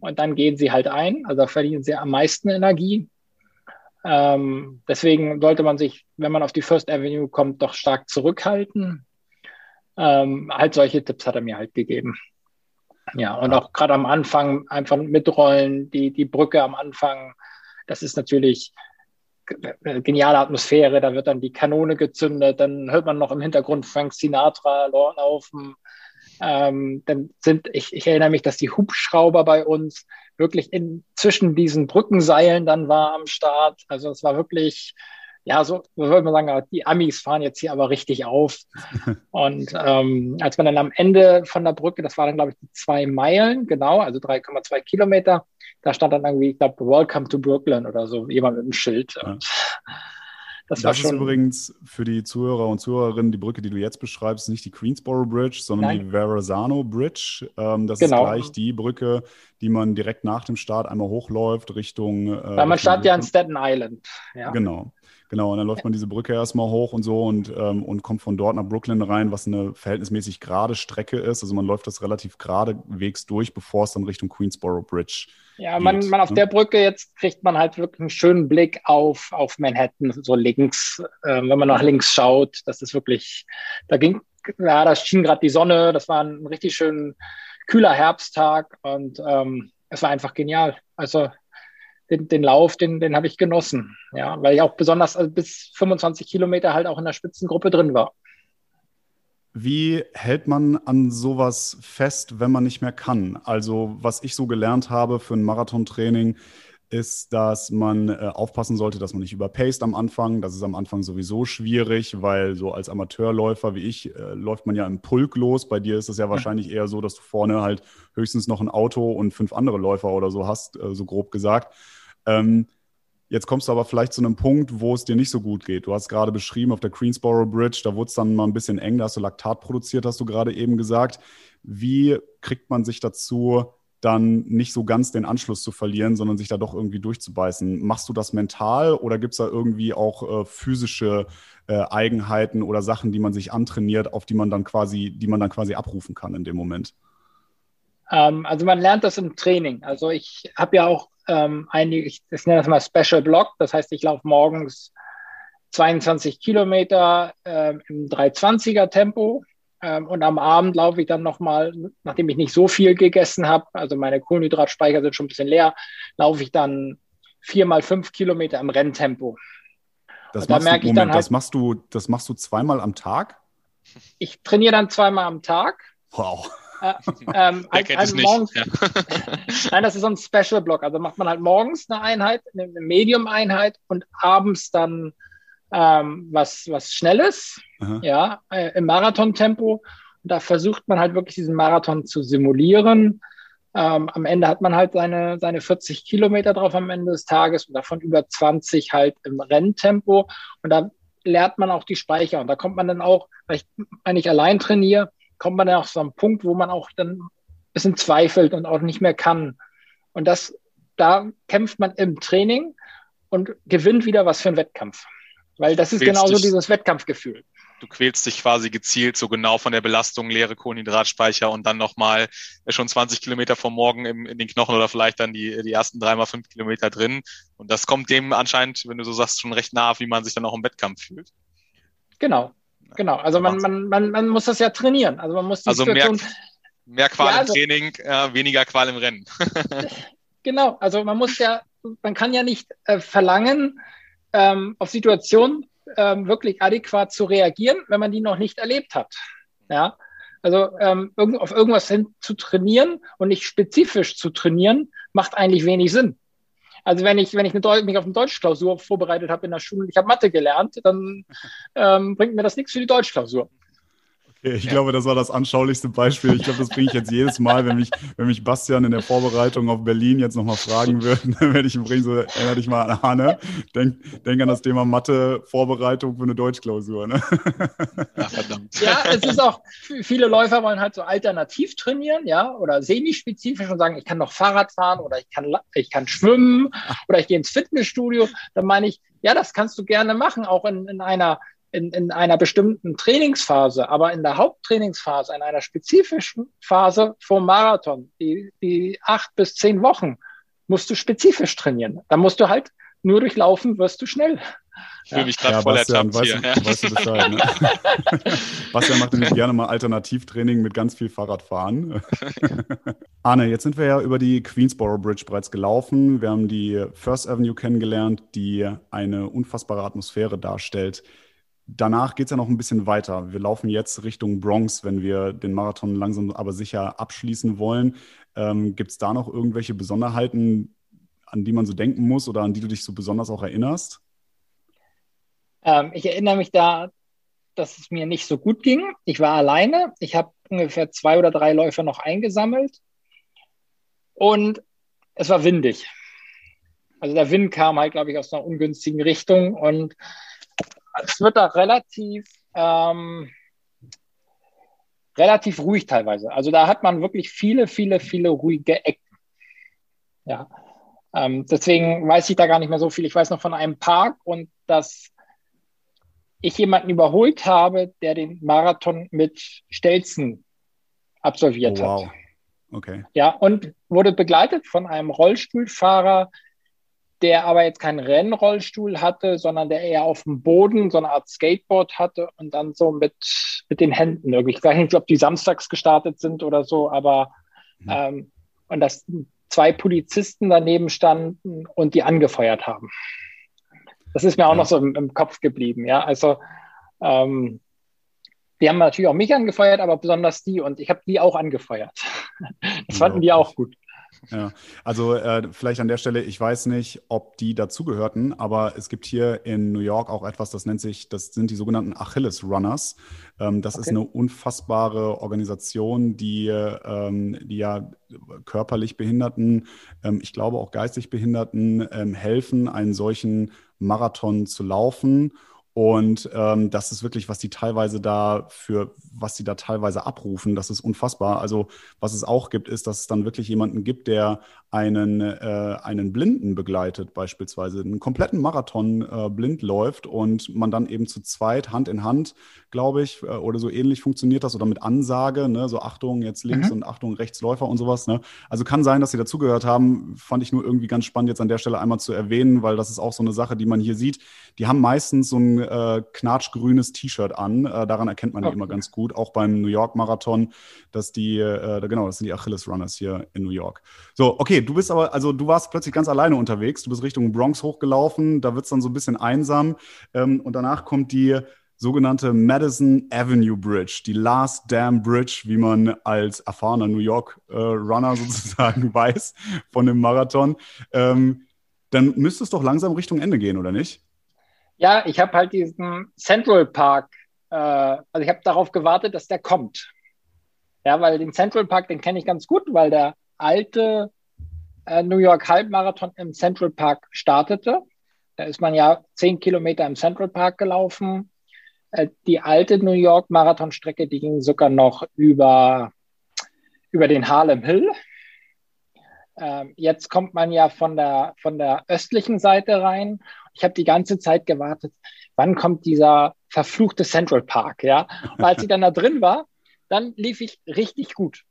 Und dann gehen sie halt ein. Also verlieren sie am meisten Energie. Ähm, deswegen sollte man sich, wenn man auf die First Avenue kommt, doch stark zurückhalten. Ähm, halt solche Tipps hat er mir halt gegeben. Ja, und auch gerade am Anfang einfach mitrollen, die, die Brücke am Anfang, das ist natürlich äh, geniale Atmosphäre, da wird dann die Kanone gezündet, dann hört man noch im Hintergrund Frank Sinatra laufen. Ähm, dann sind, ich, ich erinnere mich, dass die Hubschrauber bei uns wirklich in, zwischen diesen Brückenseilen dann war am Start. Also es war wirklich, ja, so, würde man sagen, die Amis fahren jetzt hier aber richtig auf. Und ähm, als man dann am Ende von der Brücke, das waren dann, glaube ich, die zwei Meilen, genau, also 3,2 Kilometer, da stand dann irgendwie, ich glaube, Welcome to Brooklyn oder so, jemand mit einem Schild. Ja. Das, das ist übrigens für die Zuhörer und Zuhörerinnen die Brücke, die du jetzt beschreibst, nicht die Queensboro Bridge, sondern Nein. die Verrazano Bridge. Ähm, das genau. ist gleich die Brücke, die man direkt nach dem Start einmal hochläuft Richtung. Äh, Weil man startet ja in Staten Island. Ja. Genau. Genau, und dann läuft man diese Brücke erstmal hoch und so und, ähm, und kommt von dort nach Brooklyn rein, was eine verhältnismäßig gerade Strecke ist. Also man läuft das relativ geradewegs durch, bevor es dann Richtung Queensboro Bridge ja, man, man auf ne? der Brücke jetzt kriegt man halt wirklich einen schönen Blick auf, auf Manhattan, so links. Äh, wenn man nach links schaut, das ist wirklich, da ging, ja, da schien gerade die Sonne, das war ein richtig schön kühler Herbsttag und ähm, es war einfach genial. Also den, den Lauf, den, den habe ich genossen, ja, weil ich auch besonders also bis 25 Kilometer halt auch in der Spitzengruppe drin war. Wie hält man an sowas fest, wenn man nicht mehr kann? Also, was ich so gelernt habe für ein Marathontraining, ist, dass man äh, aufpassen sollte, dass man nicht überpaced am Anfang. Das ist am Anfang sowieso schwierig, weil so als Amateurläufer wie ich äh, läuft man ja im Pulk los. Bei dir ist es ja wahrscheinlich eher so, dass du vorne halt höchstens noch ein Auto und fünf andere Läufer oder so hast, äh, so grob gesagt. Ähm, Jetzt kommst du aber vielleicht zu einem Punkt, wo es dir nicht so gut geht. Du hast gerade beschrieben, auf der Queensboro Bridge, da wurde es dann mal ein bisschen eng, da hast du Laktat produziert, hast du gerade eben gesagt. Wie kriegt man sich dazu, dann nicht so ganz den Anschluss zu verlieren, sondern sich da doch irgendwie durchzubeißen. Machst du das mental oder gibt es da irgendwie auch äh, physische äh, Eigenheiten oder Sachen, die man sich antrainiert, auf die man dann quasi, die man dann quasi abrufen kann in dem Moment? Ähm, also man lernt das im Training. Also ich habe ja auch ähm, einige, ich, ich nenne das mal Special Block, das heißt, ich laufe morgens 22 Kilometer äh, im 320er Tempo ähm, und am Abend laufe ich dann nochmal, nachdem ich nicht so viel gegessen habe, also meine Kohlenhydratspeicher sind schon ein bisschen leer, laufe ich dann vier mal fünf Kilometer im Renntempo. Das, machst, da du, Moment, halt, das, machst du, das machst du zweimal am Tag? Ich trainiere dann zweimal am Tag. Wow. Äh, ähm, halt, halt morgens, ja. Nein, das ist so ein Special Block. Also macht man halt morgens eine Einheit, eine Medium-Einheit und abends dann ähm, was, was Schnelles, Aha. ja, äh, im Marathontempo. Und da versucht man halt wirklich diesen Marathon zu simulieren. Ähm, am Ende hat man halt seine, seine 40 Kilometer drauf am Ende des Tages und davon über 20 halt im Renntempo. Und da lernt man auch die Speicher. Und da kommt man dann auch, weil ich, wenn ich allein trainiere, kommt man dann auch so einen Punkt, wo man auch dann ein bisschen zweifelt und auch nicht mehr kann. Und das, da kämpft man im Training und gewinnt wieder was für einen Wettkampf. Weil das ist genauso dich, dieses Wettkampfgefühl. Du quälst dich quasi gezielt so genau von der Belastung, leere Kohlenhydratspeicher und dann nochmal äh, schon 20 Kilometer vom Morgen im, in den Knochen oder vielleicht dann die, die ersten dreimal fünf Kilometer drin. Und das kommt dem anscheinend, wenn du so sagst, schon recht nah, wie man sich dann auch im Wettkampf fühlt. Genau, genau. Also man, man, man, man muss das ja trainieren. Also man muss die also mehr, mehr Qual ja, also, im Training, äh, weniger Qual im Rennen. genau, also man muss ja, man kann ja nicht äh, verlangen, ähm, auf Situationen ähm, wirklich adäquat zu reagieren, wenn man die noch nicht erlebt hat. Ja, also ähm, auf irgendwas hin zu trainieren und nicht spezifisch zu trainieren, macht eigentlich wenig Sinn. Also wenn ich, wenn ich mich auf eine Deutschklausur vorbereitet habe in der Schule, ich habe Mathe gelernt, dann ähm, bringt mir das nichts für die Deutschklausur. Ich ja. glaube, das war das anschaulichste Beispiel. Ich glaube, das bringe ich jetzt jedes Mal, wenn mich, wenn mich Bastian in der Vorbereitung auf Berlin jetzt nochmal fragen würde, dann werde ich ihm bringen, so erinnere dich mal an Arne. Denk, denk an das Thema Mathe-Vorbereitung für eine Deutschklausur. Ne? Ja, verdammt. Ja, es ist auch, viele Läufer wollen halt so alternativ trainieren, ja, oder semispezifisch und sagen, ich kann noch Fahrrad fahren oder ich kann, ich kann schwimmen oder ich gehe ins Fitnessstudio. Dann meine ich, ja, das kannst du gerne machen, auch in, in einer in, in einer bestimmten Trainingsphase, aber in der Haupttrainingsphase, in einer spezifischen Phase vom Marathon, die, die acht bis zehn Wochen, musst du spezifisch trainieren. Da musst du halt nur durchlaufen, wirst du schnell. Ich fühle mich gerade ja, voll Bastian, weißt, hier. Du, weißt du Bescheid, ne? Bastian macht nämlich gerne mal Alternativtraining mit ganz viel Fahrradfahren. Arne, jetzt sind wir ja über die Queensboro Bridge bereits gelaufen. Wir haben die First Avenue kennengelernt, die eine unfassbare Atmosphäre darstellt danach geht es ja noch ein bisschen weiter. Wir laufen jetzt Richtung Bronx, wenn wir den Marathon langsam aber sicher abschließen wollen. Ähm, Gibt es da noch irgendwelche Besonderheiten, an die man so denken muss oder an die du dich so besonders auch erinnerst? Ähm, ich erinnere mich da, dass es mir nicht so gut ging. Ich war alleine. Ich habe ungefähr zwei oder drei Läufer noch eingesammelt. Und es war windig. Also der Wind kam halt, glaube ich, aus einer ungünstigen Richtung und es wird da relativ, ähm, relativ ruhig teilweise. Also da hat man wirklich viele, viele, viele ruhige Ecken. Ja. Ähm, deswegen weiß ich da gar nicht mehr so viel. Ich weiß noch von einem Park und dass ich jemanden überholt habe, der den Marathon mit Stelzen absolviert oh, wow. hat. Okay. Ja, und wurde begleitet von einem Rollstuhlfahrer, der aber jetzt keinen Rennrollstuhl hatte, sondern der eher auf dem Boden so eine Art Skateboard hatte und dann so mit, mit den Händen irgendwie. Ich weiß nicht, ob die samstags gestartet sind oder so, aber mhm. ähm, und dass zwei Polizisten daneben standen und die angefeuert haben. Das ist mir auch noch so im, im Kopf geblieben, ja. Also ähm, die haben natürlich auch mich angefeuert, aber besonders die und ich habe die auch angefeuert. Das fanden die auch gut. Ja, also äh, vielleicht an der Stelle, ich weiß nicht, ob die dazugehörten, aber es gibt hier in New York auch etwas, das nennt sich, das sind die sogenannten Achilles Runners. Ähm, das okay. ist eine unfassbare Organisation, die, ähm, die ja körperlich Behinderten, ähm, ich glaube auch geistig Behinderten ähm, helfen, einen solchen Marathon zu laufen Und ähm, das ist wirklich, was die teilweise da für, was die da teilweise abrufen, das ist unfassbar. Also was es auch gibt, ist, dass es dann wirklich jemanden gibt, der einen, äh, einen Blinden begleitet, beispielsweise einen kompletten Marathon äh, blind läuft und man dann eben zu zweit, Hand in Hand, glaube ich, äh, oder so ähnlich funktioniert das oder mit Ansage, ne? so Achtung jetzt links mhm. und Achtung Rechtsläufer und sowas. Ne? Also kann sein, dass sie dazugehört haben, fand ich nur irgendwie ganz spannend jetzt an der Stelle einmal zu erwähnen, weil das ist auch so eine Sache, die man hier sieht. Die haben meistens so ein äh, knatschgrünes T-Shirt an. Äh, daran erkennt man okay. die immer ganz gut. Auch beim New York Marathon, dass die, äh, genau, das sind die Achilles Runners hier in New York. So, okay, du bist aber, also du warst plötzlich ganz alleine unterwegs. Du bist Richtung Bronx hochgelaufen. Da wird es dann so ein bisschen einsam. Ähm, und danach kommt die sogenannte Madison Avenue Bridge, die Last Dam Bridge, wie man als erfahrener New York äh, sozusagen weiß von dem Marathon. Ähm, dann müsste es doch langsam Richtung Ende gehen, oder nicht? Ja, ich habe halt diesen Central Park, äh, also ich habe darauf gewartet, dass der kommt. Ja, weil den Central Park, den kenne ich ganz gut, weil der alte New York Halbmarathon im Central Park startete. Da ist man ja zehn Kilometer im Central Park gelaufen. Äh, die alte New York Marathonstrecke, die ging sogar noch über, über den Harlem Hill. Ähm, jetzt kommt man ja von der, von der östlichen Seite rein. Ich habe die ganze Zeit gewartet, wann kommt dieser verfluchte Central Park, ja. Und als ich dann da drin war, dann lief ich richtig gut.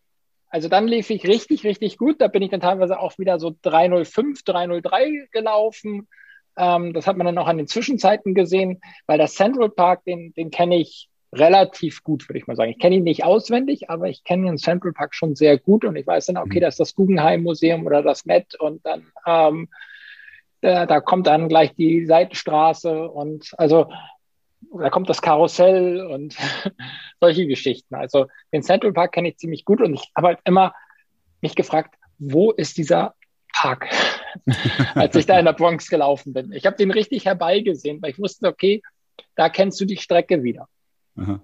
Also dann lief ich richtig, richtig gut. Da bin ich dann teilweise auch wieder so 305, 303 gelaufen. Ähm, das hat man dann auch an den Zwischenzeiten gesehen, weil der Central Park, den, den kenne ich relativ gut, würde ich mal sagen. Ich kenne ihn nicht auswendig, aber ich kenne den Central Park schon sehr gut und ich weiß dann, okay, mhm. das ist das Guggenheim Museum oder das Met und dann ähm, da, da kommt dann gleich die Seitenstraße und also da kommt das Karussell und solche Geschichten. Also den Central Park kenne ich ziemlich gut und ich habe halt immer mich gefragt, wo ist dieser Park, als ich da in der Bronx gelaufen bin. Ich habe den richtig herbeigesehen, weil ich wusste, okay, da kennst du die Strecke wieder. Aha.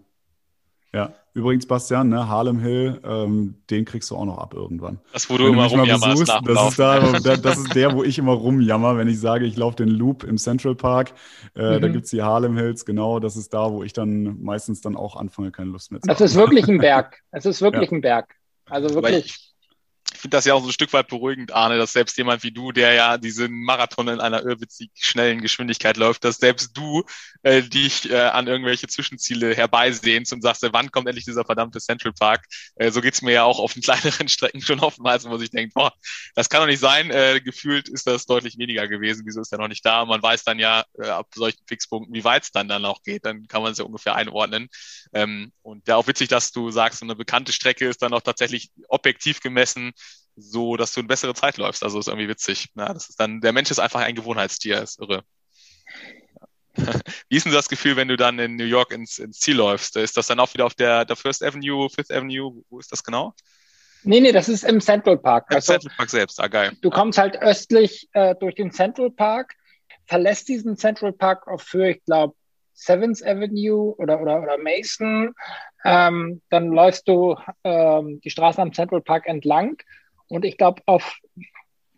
Ja, übrigens, Bastian, ne, Harlem Hill, ähm, den kriegst du auch noch ab irgendwann. Das, wo du wenn immer du rumjammerst besuchst, das ist, da, das ist der, wo ich immer rumjammer, wenn ich sage, ich laufe den Loop im Central Park. Äh, mhm. Da gibt es die Harlem Hills, genau, das ist da, wo ich dann meistens dann auch anfange, keine Lust mehr zu haben. Das ist wirklich ein Berg. Es ist wirklich ja. ein Berg. Also wirklich finde das ja auch so ein Stück weit beruhigend, Arne, dass selbst jemand wie du, der ja diesen Marathon in einer irrwitzig schnellen Geschwindigkeit läuft, dass selbst du äh, dich äh, an irgendwelche Zwischenziele herbeisehnst und sagst, wann kommt endlich dieser verdammte Central Park? Äh, so geht's mir ja auch auf den kleineren Strecken schon oftmals, wo ich denke, boah, das kann doch nicht sein. Äh, gefühlt ist das deutlich weniger gewesen. Wieso ist er noch nicht da? man weiß dann ja äh, ab solchen Fixpunkten, wie weit es dann dann auch geht. Dann kann man es ja ungefähr einordnen. Ähm, und ja, auch witzig, dass du sagst, so eine bekannte Strecke ist dann auch tatsächlich objektiv gemessen so, dass du eine bessere Zeit läufst. Also ist irgendwie witzig. Ja, das ist dann, der Mensch ist einfach ein Gewohnheitstier, ist irre. Wie ist denn das Gefühl, wenn du dann in New York ins, ins Ziel läufst? Ist das dann auch wieder auf der, der First Avenue, Fifth Avenue? Wo ist das genau? Nee, nee, das ist im Central Park. Im also, Central Park selbst, ah, geil. Du kommst halt östlich äh, durch den Central Park, verlässt diesen Central Park auf für, ich glaube, Seventh Avenue oder, oder, oder Mason. Ähm, dann läufst du ähm, die Straße am Central Park entlang und ich glaube, auf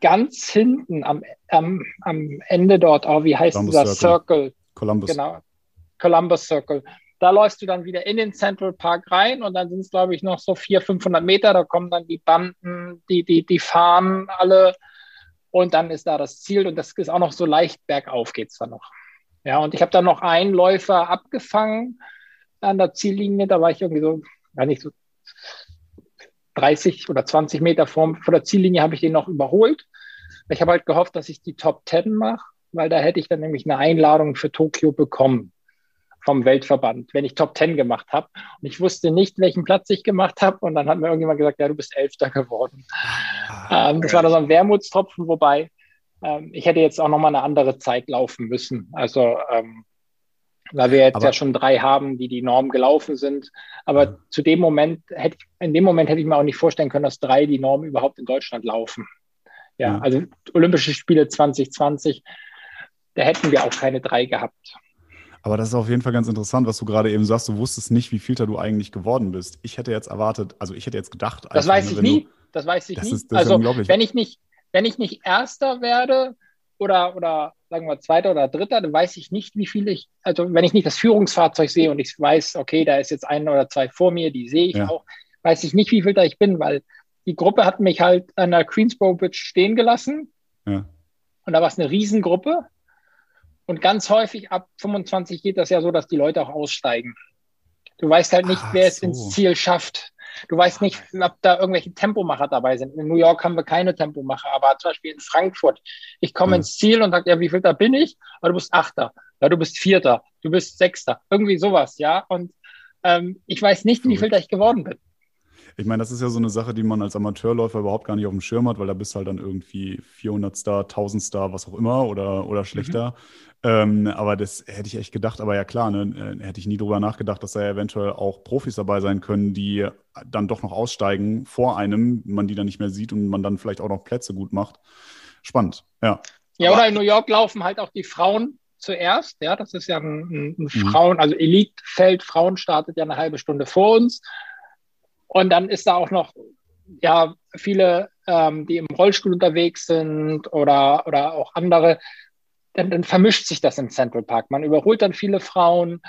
ganz hinten am, am, am Ende dort, oh, wie heißt Columbus dieser Circle? Circle? Columbus. Genau, Columbus Circle. Da läufst du dann wieder in den Central Park rein und dann sind es, glaube ich, noch so 400, 500 Meter. Da kommen dann die Banden, die, die, die fahren alle und dann ist da das Ziel und das ist auch noch so leicht bergauf geht es dann noch. Ja, und ich habe dann noch einen Läufer abgefangen an der Ziellinie. Da war ich irgendwie so, gar nicht so 30 oder 20 Meter vor, vor der Ziellinie habe ich den noch überholt. Ich habe halt gehofft, dass ich die Top 10 mache, weil da hätte ich dann nämlich eine Einladung für Tokio bekommen vom Weltverband, wenn ich Top 10 gemacht habe. Und ich wusste nicht, welchen Platz ich gemacht habe. Und dann hat mir irgendjemand gesagt, ja, du bist Elfter geworden. Ah, ähm, das war dann so ein Wermutstropfen, wobei ähm, ich hätte jetzt auch nochmal eine andere Zeit laufen müssen. Also ähm, weil wir jetzt aber, ja schon drei haben, die die Norm gelaufen sind. Aber ja. zu dem Moment hätte in dem Moment hätte ich mir auch nicht vorstellen können, dass drei die Norm überhaupt in Deutschland laufen. Ja, ja. also Olympische Spiele 2020, da hätten wir auch keine drei gehabt. Aber das ist auf jeden Fall ganz interessant, was du gerade eben sagst. Du wusstest nicht, wie viel du eigentlich geworden bist. Ich hätte jetzt erwartet, also ich hätte jetzt gedacht. Das weiß ne, ich nie. Du, das weiß ich das nie. Ist, das also wenn ich nicht, wenn ich nicht Erster werde, oder, oder sagen wir Zweiter oder Dritter, dann weiß ich nicht, wie viel ich, also wenn ich nicht das Führungsfahrzeug sehe und ich weiß, okay, da ist jetzt ein oder zwei vor mir, die sehe ich ja. auch, weiß ich nicht, wie viel da ich bin, weil die Gruppe hat mich halt an der Queensboro Bridge stehen gelassen. Ja. Und da war es eine Riesengruppe. Und ganz häufig ab 25 geht das ja so, dass die Leute auch aussteigen. Du weißt halt nicht, Ach, wer es so. ins Ziel schafft. Du weißt nicht, ob da irgendwelche Tempomacher dabei sind. In New York haben wir keine Tempomacher, aber zum Beispiel in Frankfurt. Ich komme ja. ins Ziel und sage, ja, wie viel da bin ich? Aber du bist Achter, ja, du bist Vierter, du bist Sechster, irgendwie sowas, ja. Und ähm, ich weiß nicht, wie viel da ich geworden bin. Ich meine, das ist ja so eine Sache, die man als Amateurläufer überhaupt gar nicht auf dem Schirm hat, weil da bist du halt dann irgendwie 400 Star, 1000 Star, was auch immer oder, oder schlechter. Ähm, aber das hätte ich echt gedacht. Aber ja klar, ne, äh, hätte ich nie drüber nachgedacht, dass da eventuell auch Profis dabei sein können, die dann doch noch aussteigen vor einem, man die dann nicht mehr sieht und man dann vielleicht auch noch Plätze gut macht. Spannend, ja. Ja, oder in New York laufen halt auch die Frauen zuerst. Ja, das ist ja ein, ein mhm. Frauen, also Elite-Feld. Frauen startet ja eine halbe Stunde vor uns. Und dann ist da auch noch ja viele, ähm, die im Rollstuhl unterwegs sind oder, oder auch andere. Dann, dann vermischt sich das im Central Park. Man überholt dann viele Frauen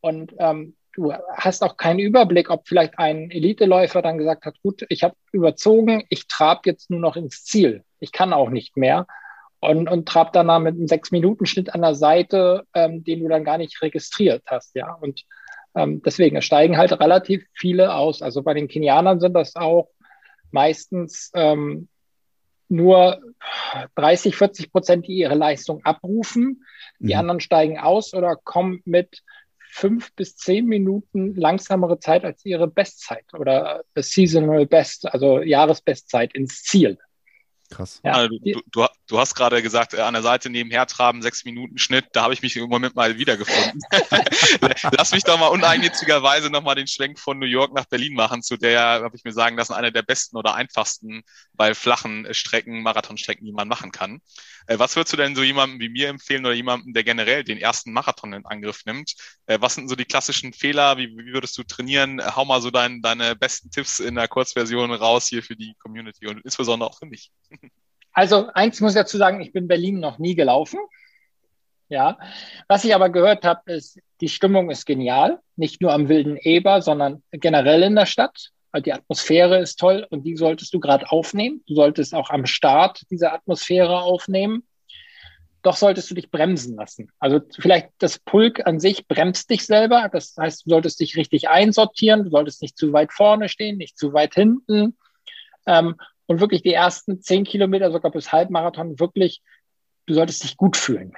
und ähm, du hast auch keinen Überblick, ob vielleicht ein Eliteläufer dann gesagt hat, gut, ich habe überzogen, ich trab jetzt nur noch ins Ziel. Ich kann auch nicht mehr. Und, und trab danach mit einem Sechs-Minuten-Schnitt an der Seite, ähm, den du dann gar nicht registriert hast, ja. Und ähm, deswegen, steigen halt relativ viele aus. Also bei den Kenianern sind das auch meistens ähm, nur 30, 40 Prozent, die ihre Leistung abrufen. Die mhm. anderen steigen aus oder kommen mit fünf bis zehn Minuten langsamere Zeit als ihre Bestzeit oder Seasonal Best, also Jahresbestzeit ins Ziel. Krass. Ja. Also, du, du, du, hast gerade gesagt, äh, an der Seite nebenher traben, sechs Minuten Schnitt, da habe ich mich im Moment mal wiedergefunden. Lass mich doch mal uneigennützigerweise nochmal den Schwenk von New York nach Berlin machen, zu der, habe ich mir sagen lassen, eine der besten oder einfachsten bei flachen Strecken, Marathonstrecken, die man machen kann. Äh, was würdest du denn so jemandem wie mir empfehlen oder jemandem, der generell den ersten Marathon in Angriff nimmt? Äh, was sind so die klassischen Fehler? Wie, wie würdest du trainieren? Hau mal so dein, deine besten Tipps in der Kurzversion raus hier für die Community und insbesondere auch für mich. Also eins muss ich dazu sagen, ich bin Berlin noch nie gelaufen. Ja, was ich aber gehört habe, ist, die Stimmung ist genial. Nicht nur am Wilden Eber, sondern generell in der Stadt. Die Atmosphäre ist toll und die solltest du gerade aufnehmen. Du solltest auch am Start diese Atmosphäre aufnehmen. Doch solltest du dich bremsen lassen. Also vielleicht das Pulk an sich bremst dich selber. Das heißt, du solltest dich richtig einsortieren. Du solltest nicht zu weit vorne stehen, nicht zu weit hinten. Ähm, und wirklich die ersten zehn Kilometer, sogar bis Halbmarathon, wirklich, du solltest dich gut fühlen.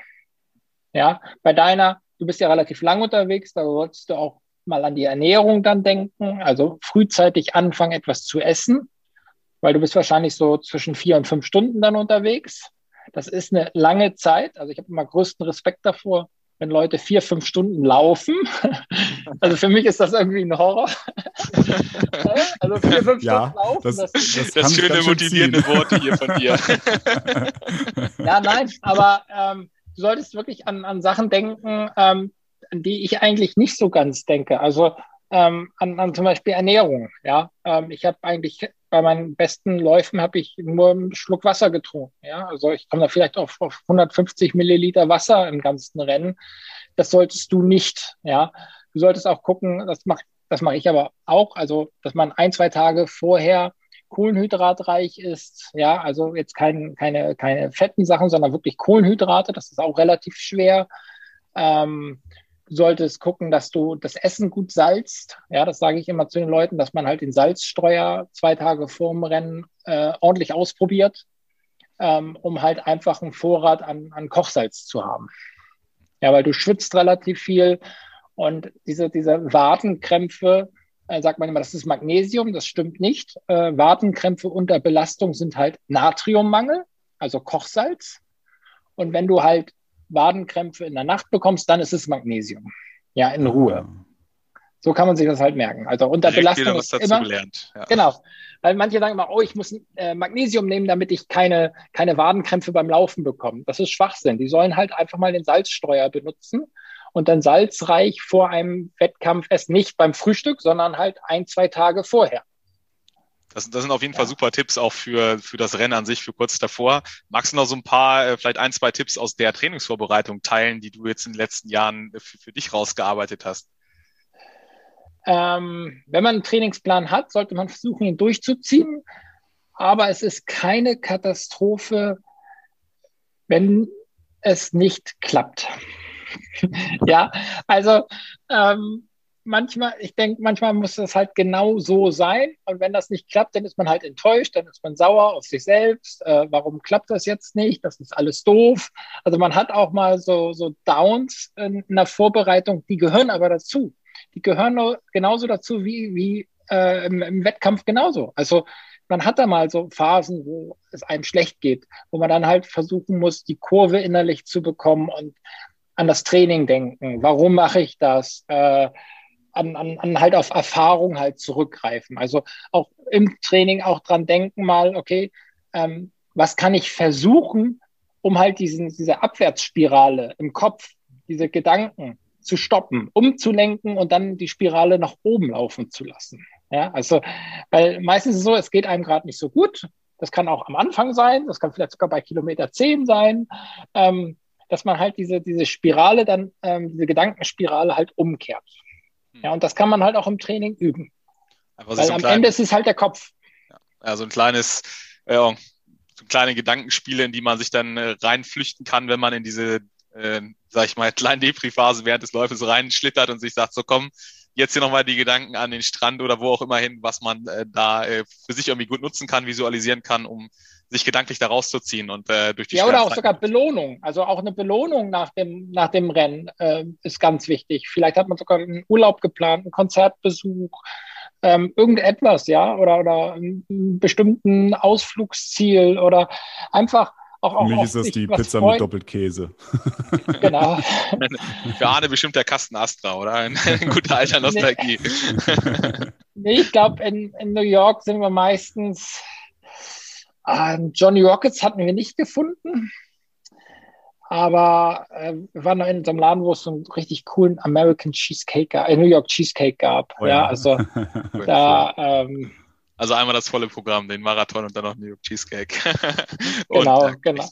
Ja, bei deiner, du bist ja relativ lang unterwegs, da solltest du auch mal an die Ernährung dann denken, also frühzeitig anfangen, etwas zu essen, weil du bist wahrscheinlich so zwischen vier und fünf Stunden dann unterwegs. Das ist eine lange Zeit. Also ich habe immer größten Respekt davor, wenn Leute vier, fünf Stunden laufen. Also für mich ist das irgendwie ein Horror. also vier, fünf ja, Stunden laufen. Das, das, das, das schöne motivierende Worte hier von dir. ja, nein, aber ähm, du solltest wirklich an, an Sachen denken, ähm, an die ich eigentlich nicht so ganz denke. Also ähm, an, an zum Beispiel Ernährung. Ja, ähm, ich habe eigentlich bei meinen besten Läufen habe ich nur einen Schluck Wasser getrunken. Ja, also ich komme da vielleicht auf, auf 150 Milliliter Wasser im ganzen Rennen. Das solltest du nicht. Ja, du solltest auch gucken. Das mache das mache ich aber auch. Also dass man ein zwei Tage vorher kohlenhydratreich ist. Ja, also jetzt kein, keine, keine fetten Sachen, sondern wirklich Kohlenhydrate. Das ist auch relativ schwer. Ähm, solltest gucken, dass du das Essen gut salzt. Ja, das sage ich immer zu den Leuten, dass man halt den Salzstreuer zwei Tage vor dem Rennen äh, ordentlich ausprobiert, ähm, um halt einfach einen Vorrat an, an Kochsalz zu haben. Ja, weil du schwitzt relativ viel und diese, diese Wadenkrämpfe, äh, sagt man immer, das ist Magnesium, das stimmt nicht. Äh, Wadenkrämpfe unter Belastung sind halt Natriummangel, also Kochsalz. Und wenn du halt Wadenkrämpfe in der Nacht bekommst, dann ist es Magnesium. Ja, in Ruhe. So kann man sich das halt merken. Also unter Direkt Belastung ist immer, gelernt. Ja. Genau. Weil manche sagen immer, oh, ich muss äh, Magnesium nehmen, damit ich keine, keine Wadenkrämpfe beim Laufen bekomme. Das ist Schwachsinn. Die sollen halt einfach mal den Salzstreuer benutzen und dann salzreich vor einem Wettkampf essen. Nicht beim Frühstück, sondern halt ein, zwei Tage vorher. Das, das sind auf jeden ja. Fall super Tipps auch für, für das Rennen an sich, für kurz davor. Magst du noch so ein paar, äh, vielleicht ein, zwei Tipps aus der Trainingsvorbereitung teilen, die du jetzt in den letzten Jahren für, für dich rausgearbeitet hast? Ähm, wenn man einen Trainingsplan hat, sollte man versuchen, ihn durchzuziehen. Aber es ist keine Katastrophe, wenn es nicht klappt. ja, also ähm, manchmal, ich denke, manchmal muss das halt genau so sein. Und wenn das nicht klappt, dann ist man halt enttäuscht, dann ist man sauer auf sich selbst. Äh, warum klappt das jetzt nicht? Das ist alles doof. Also man hat auch mal so, so Downs in einer Vorbereitung, die gehören aber dazu. Die gehören genauso dazu wie, wie äh, im, im Wettkampf genauso. Also man hat da mal so Phasen, wo es einem schlecht geht, wo man dann halt versuchen muss, die Kurve innerlich zu bekommen und an das Training denken. Warum mache ich das? Äh, an, an, an halt auf Erfahrung halt zurückgreifen. Also auch im Training auch dran denken mal, okay, ähm, was kann ich versuchen, um halt diesen, diese Abwärtsspirale im Kopf, diese Gedanken zu stoppen, umzulenken und dann die Spirale nach oben laufen zu lassen. Ja, also, weil meistens ist es so, es geht einem gerade nicht so gut. Das kann auch am Anfang sein, das kann vielleicht sogar bei Kilometer 10 sein, ähm, dass man halt diese, diese Spirale dann, ähm, diese Gedankenspirale halt umkehrt. Ja, und das kann man halt auch im Training üben. Einfach Weil so am klein, Ende ist es halt der Kopf. Ja, also ein kleines, äh, so kleine Gedankenspiele, in die man sich dann äh, reinflüchten kann, wenn man in diese, äh, sag ich mal, kleinen Depri-Phase während des Läufes reinschlittert und sich sagt, so komm, jetzt hier nochmal die Gedanken an den Strand oder wo auch immer hin, was man äh, da äh, für sich irgendwie gut nutzen kann, visualisieren kann, um sich gedanklich da rauszuziehen und äh, durch die Ja, oder auch sogar Belohnung. Also auch eine Belohnung nach dem, nach dem Rennen äh, ist ganz wichtig. Vielleicht hat man sogar einen Urlaub geplant, einen Konzertbesuch, ähm, irgendetwas, ja, oder, oder einen bestimmten Ausflugsziel oder einfach auch, auch Für mich ist das die Pizza freuen. mit Doppelkäse. Genau. Für Arne bestimmt der Kasten Astra, oder? Eine, gute alte Nostalgie. nee, ich glaube, in, in New York sind wir meistens ähm, Johnny Rockets hatten wir nicht gefunden. Aber äh, wir waren noch in so einem Laden, wo es so einen richtig coolen American Cheesecake gab, äh, New York Cheesecake gab. Oh, ja. ja. also da. Ähm, also einmal das volle Programm, den Marathon und dann noch New York Cheesecake. genau, und, äh, genau.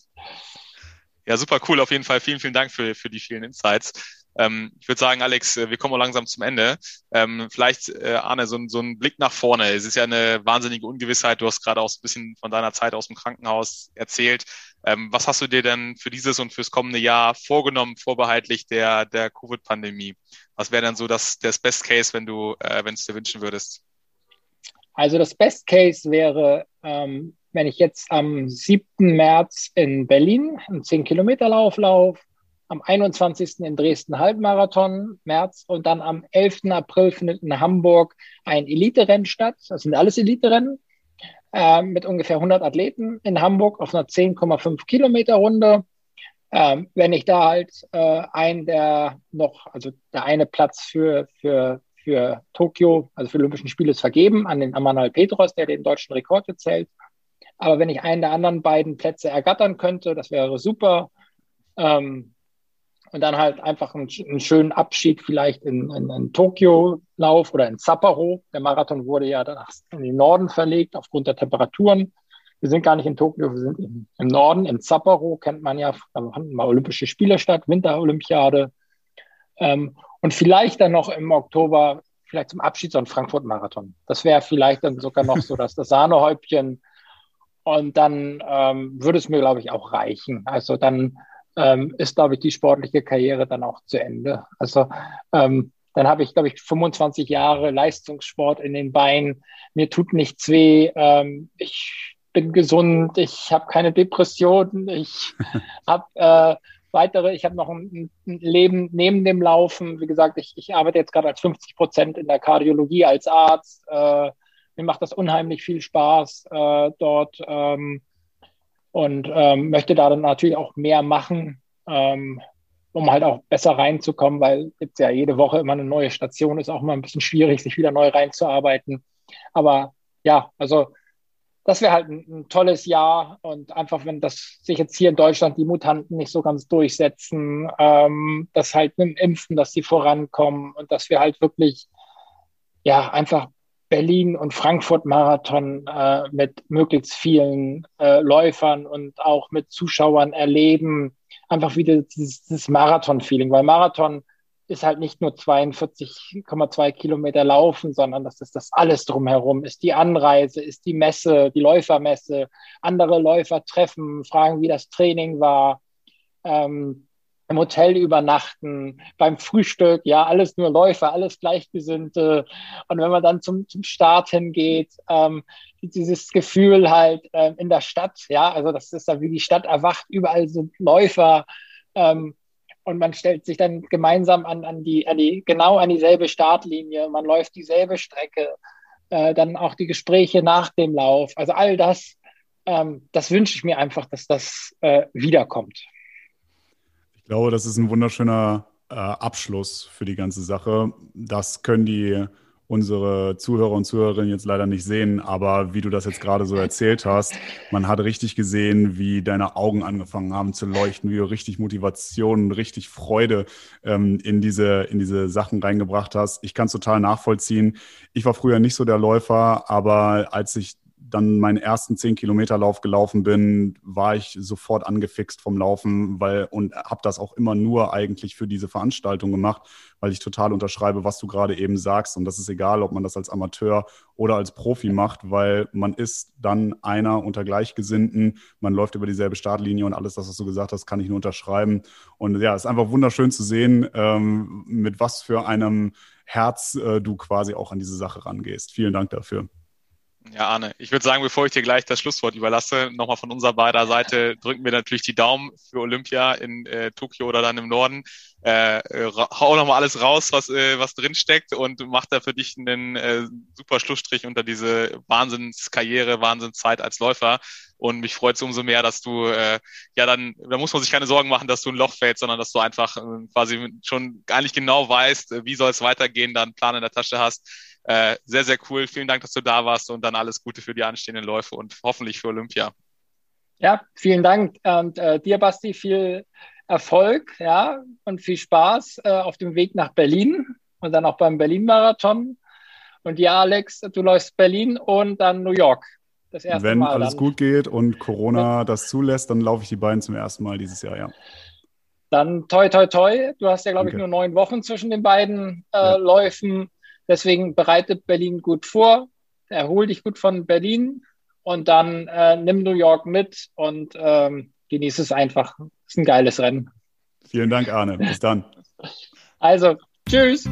Ja, super cool. Auf jeden Fall vielen, vielen Dank für, für die vielen Insights. Ähm, ich würde sagen, Alex, äh, wir kommen auch langsam zum Ende. Ähm, vielleicht, äh, Arne, so, so ein Blick nach vorne. Es ist ja eine wahnsinnige Ungewissheit. Du hast gerade auch ein bisschen von deiner Zeit aus dem Krankenhaus erzählt. Ähm, was hast du dir denn für dieses und fürs kommende Jahr vorgenommen, vorbehaltlich der, der Covid-Pandemie? Was wäre dann so das, das Best Case, wenn du, äh, wenn es dir wünschen würdest? Also das Best Case wäre, ähm, wenn ich jetzt am 7. März in Berlin einen 10-Kilometer-Lauf laufe, am 21. in Dresden Halbmarathon, März, und dann am 11. April findet in Hamburg ein Elite-Rennen statt. Das sind alles Elite-Rennen äh, mit ungefähr 100 Athleten in Hamburg auf einer 10,5 Kilometer Runde. Ähm, wenn ich da halt äh, ein der noch, also der eine Platz für, für, für Tokio, also für Olympischen Spiele ist vergeben an den Amanal Petros, der den deutschen Rekord erzählt. Aber wenn ich einen der anderen beiden Plätze ergattern könnte, das wäre super. Ähm, und dann halt einfach einen, einen schönen Abschied vielleicht in, in, in Tokio-Lauf oder in Sapporo. Der Marathon wurde ja in den Norden verlegt aufgrund der Temperaturen. Wir sind gar nicht in Tokio, wir sind im, im Norden, in Sapporo, kennt man ja, da fanden mal Olympische Spiele statt, Winterolympiade. Ähm, und vielleicht dann noch im Oktober, vielleicht zum Abschied so ein Frankfurt-Marathon. Das wäre vielleicht dann sogar noch so dass das Sahnehäubchen. Und dann ähm, würde es mir, glaube ich, auch reichen. Also dann ähm, ist, glaube ich, die sportliche Karriere dann auch zu Ende. Also ähm, dann habe ich, glaube ich, 25 Jahre Leistungssport in den Beinen. Mir tut nichts weh. Ähm, ich bin gesund. Ich habe keine Depressionen. Ich habe äh, weitere, ich habe noch ein, ein, Leben neben dem Laufen. Wie gesagt, ich, ich arbeite jetzt gerade als 50 Prozent in der Kardiologie als Arzt. Äh, mir macht das unheimlich viel Spaß äh, dort. Ähm, und ähm, möchte da dann natürlich auch mehr machen, ähm, um halt auch besser reinzukommen, weil jetzt ja jede Woche immer eine neue Station ist auch immer ein bisschen schwierig, sich wieder neu reinzuarbeiten. Aber ja, also das wäre halt ein, ein, tolles Jahr und einfach, wenn das sich jetzt hier in Deutschland die Mutanten nicht so ganz durchsetzen, ähm, dass halt mit dem Impfen, dass sie vorankommen und dass wir halt wirklich ja einfach Berlin und Frankfurt Marathon äh, mit möglichst vielen äh, Läufern und auch mit Zuschauern erleben. Einfach wieder dieses, dieses Marathon-Feeling, weil Marathon ist halt nicht nur 42,2 Kilometer laufen, sondern das ist das alles drumherum, ist die Anreise, ist die Messe, die Läufermesse, andere Läufer treffen, fragen, wie das Training war, ähm, im Hotel übernachten, beim Frühstück, ja, alles nur Läufer, alles Gleichgesinnte. Und wenn man dann zum, zum Start hingeht, ähm, dieses Gefühl halt ähm, in der Stadt, ja, also das ist da wie die Stadt erwacht, überall sind Läufer. Ähm, und man stellt sich dann gemeinsam an, an, die, an die, genau an dieselbe Startlinie, man läuft dieselbe Strecke, äh, dann auch die Gespräche nach dem Lauf. Also all das, ähm, das wünsche ich mir einfach, dass das äh, wiederkommt. Ich glaube, das ist ein wunderschöner äh, Abschluss für die ganze Sache. Das können die unsere Zuhörer und Zuhörerinnen jetzt leider nicht sehen, aber wie du das jetzt gerade so erzählt hast, man hat richtig gesehen, wie deine Augen angefangen haben zu leuchten, wie du richtig Motivation und richtig Freude ähm, in, diese, in diese Sachen reingebracht hast. Ich kann es total nachvollziehen. Ich war früher nicht so der Läufer, aber als ich dann meinen ersten 10-Kilometer-Lauf gelaufen bin, war ich sofort angefixt vom Laufen, weil und habe das auch immer nur eigentlich für diese Veranstaltung gemacht, weil ich total unterschreibe, was du gerade eben sagst. Und das ist egal, ob man das als Amateur oder als Profi macht, weil man ist dann einer unter Gleichgesinnten, man läuft über dieselbe Startlinie und alles das, was du gesagt hast, kann ich nur unterschreiben. Und ja, es ist einfach wunderschön zu sehen, ähm, mit was für einem Herz äh, du quasi auch an diese Sache rangehst. Vielen Dank dafür. Ja, Arne, ich würde sagen, bevor ich dir gleich das Schlusswort überlasse, nochmal von unserer beider Seite drücken wir natürlich die Daumen für Olympia in äh, Tokio oder dann im Norden. Äh, hau nochmal alles raus, was, äh, was drinsteckt und mach da für dich einen äh, super Schlussstrich unter diese Wahnsinnskarriere, Wahnsinnszeit als Läufer. Und mich freut es umso mehr, dass du äh, ja dann, da muss man sich keine Sorgen machen, dass du ein Loch fällst, sondern dass du einfach äh, quasi schon nicht genau weißt, äh, wie soll es weitergehen, dann einen Plan in der Tasche hast äh, sehr, sehr cool. Vielen Dank, dass du da warst und dann alles Gute für die anstehenden Läufe und hoffentlich für Olympia. Ja, vielen Dank. Und äh, dir, Basti, viel Erfolg ja, und viel Spaß äh, auf dem Weg nach Berlin und dann auch beim Berlin-Marathon. Und ja, Alex, du läufst Berlin und dann New York. Das erste Wenn Mal alles dann. gut geht und Corona das zulässt, dann laufe ich die beiden zum ersten Mal dieses Jahr, ja. Dann toi, toi, toi. Du hast ja, glaube ich, nur neun Wochen zwischen den beiden äh, ja. Läufen. Deswegen bereitet Berlin gut vor, erhol dich gut von Berlin und dann äh, nimm New York mit und ähm, genieße es einfach. Es ist ein geiles Rennen. Vielen Dank, Arne. Bis dann. Also, tschüss.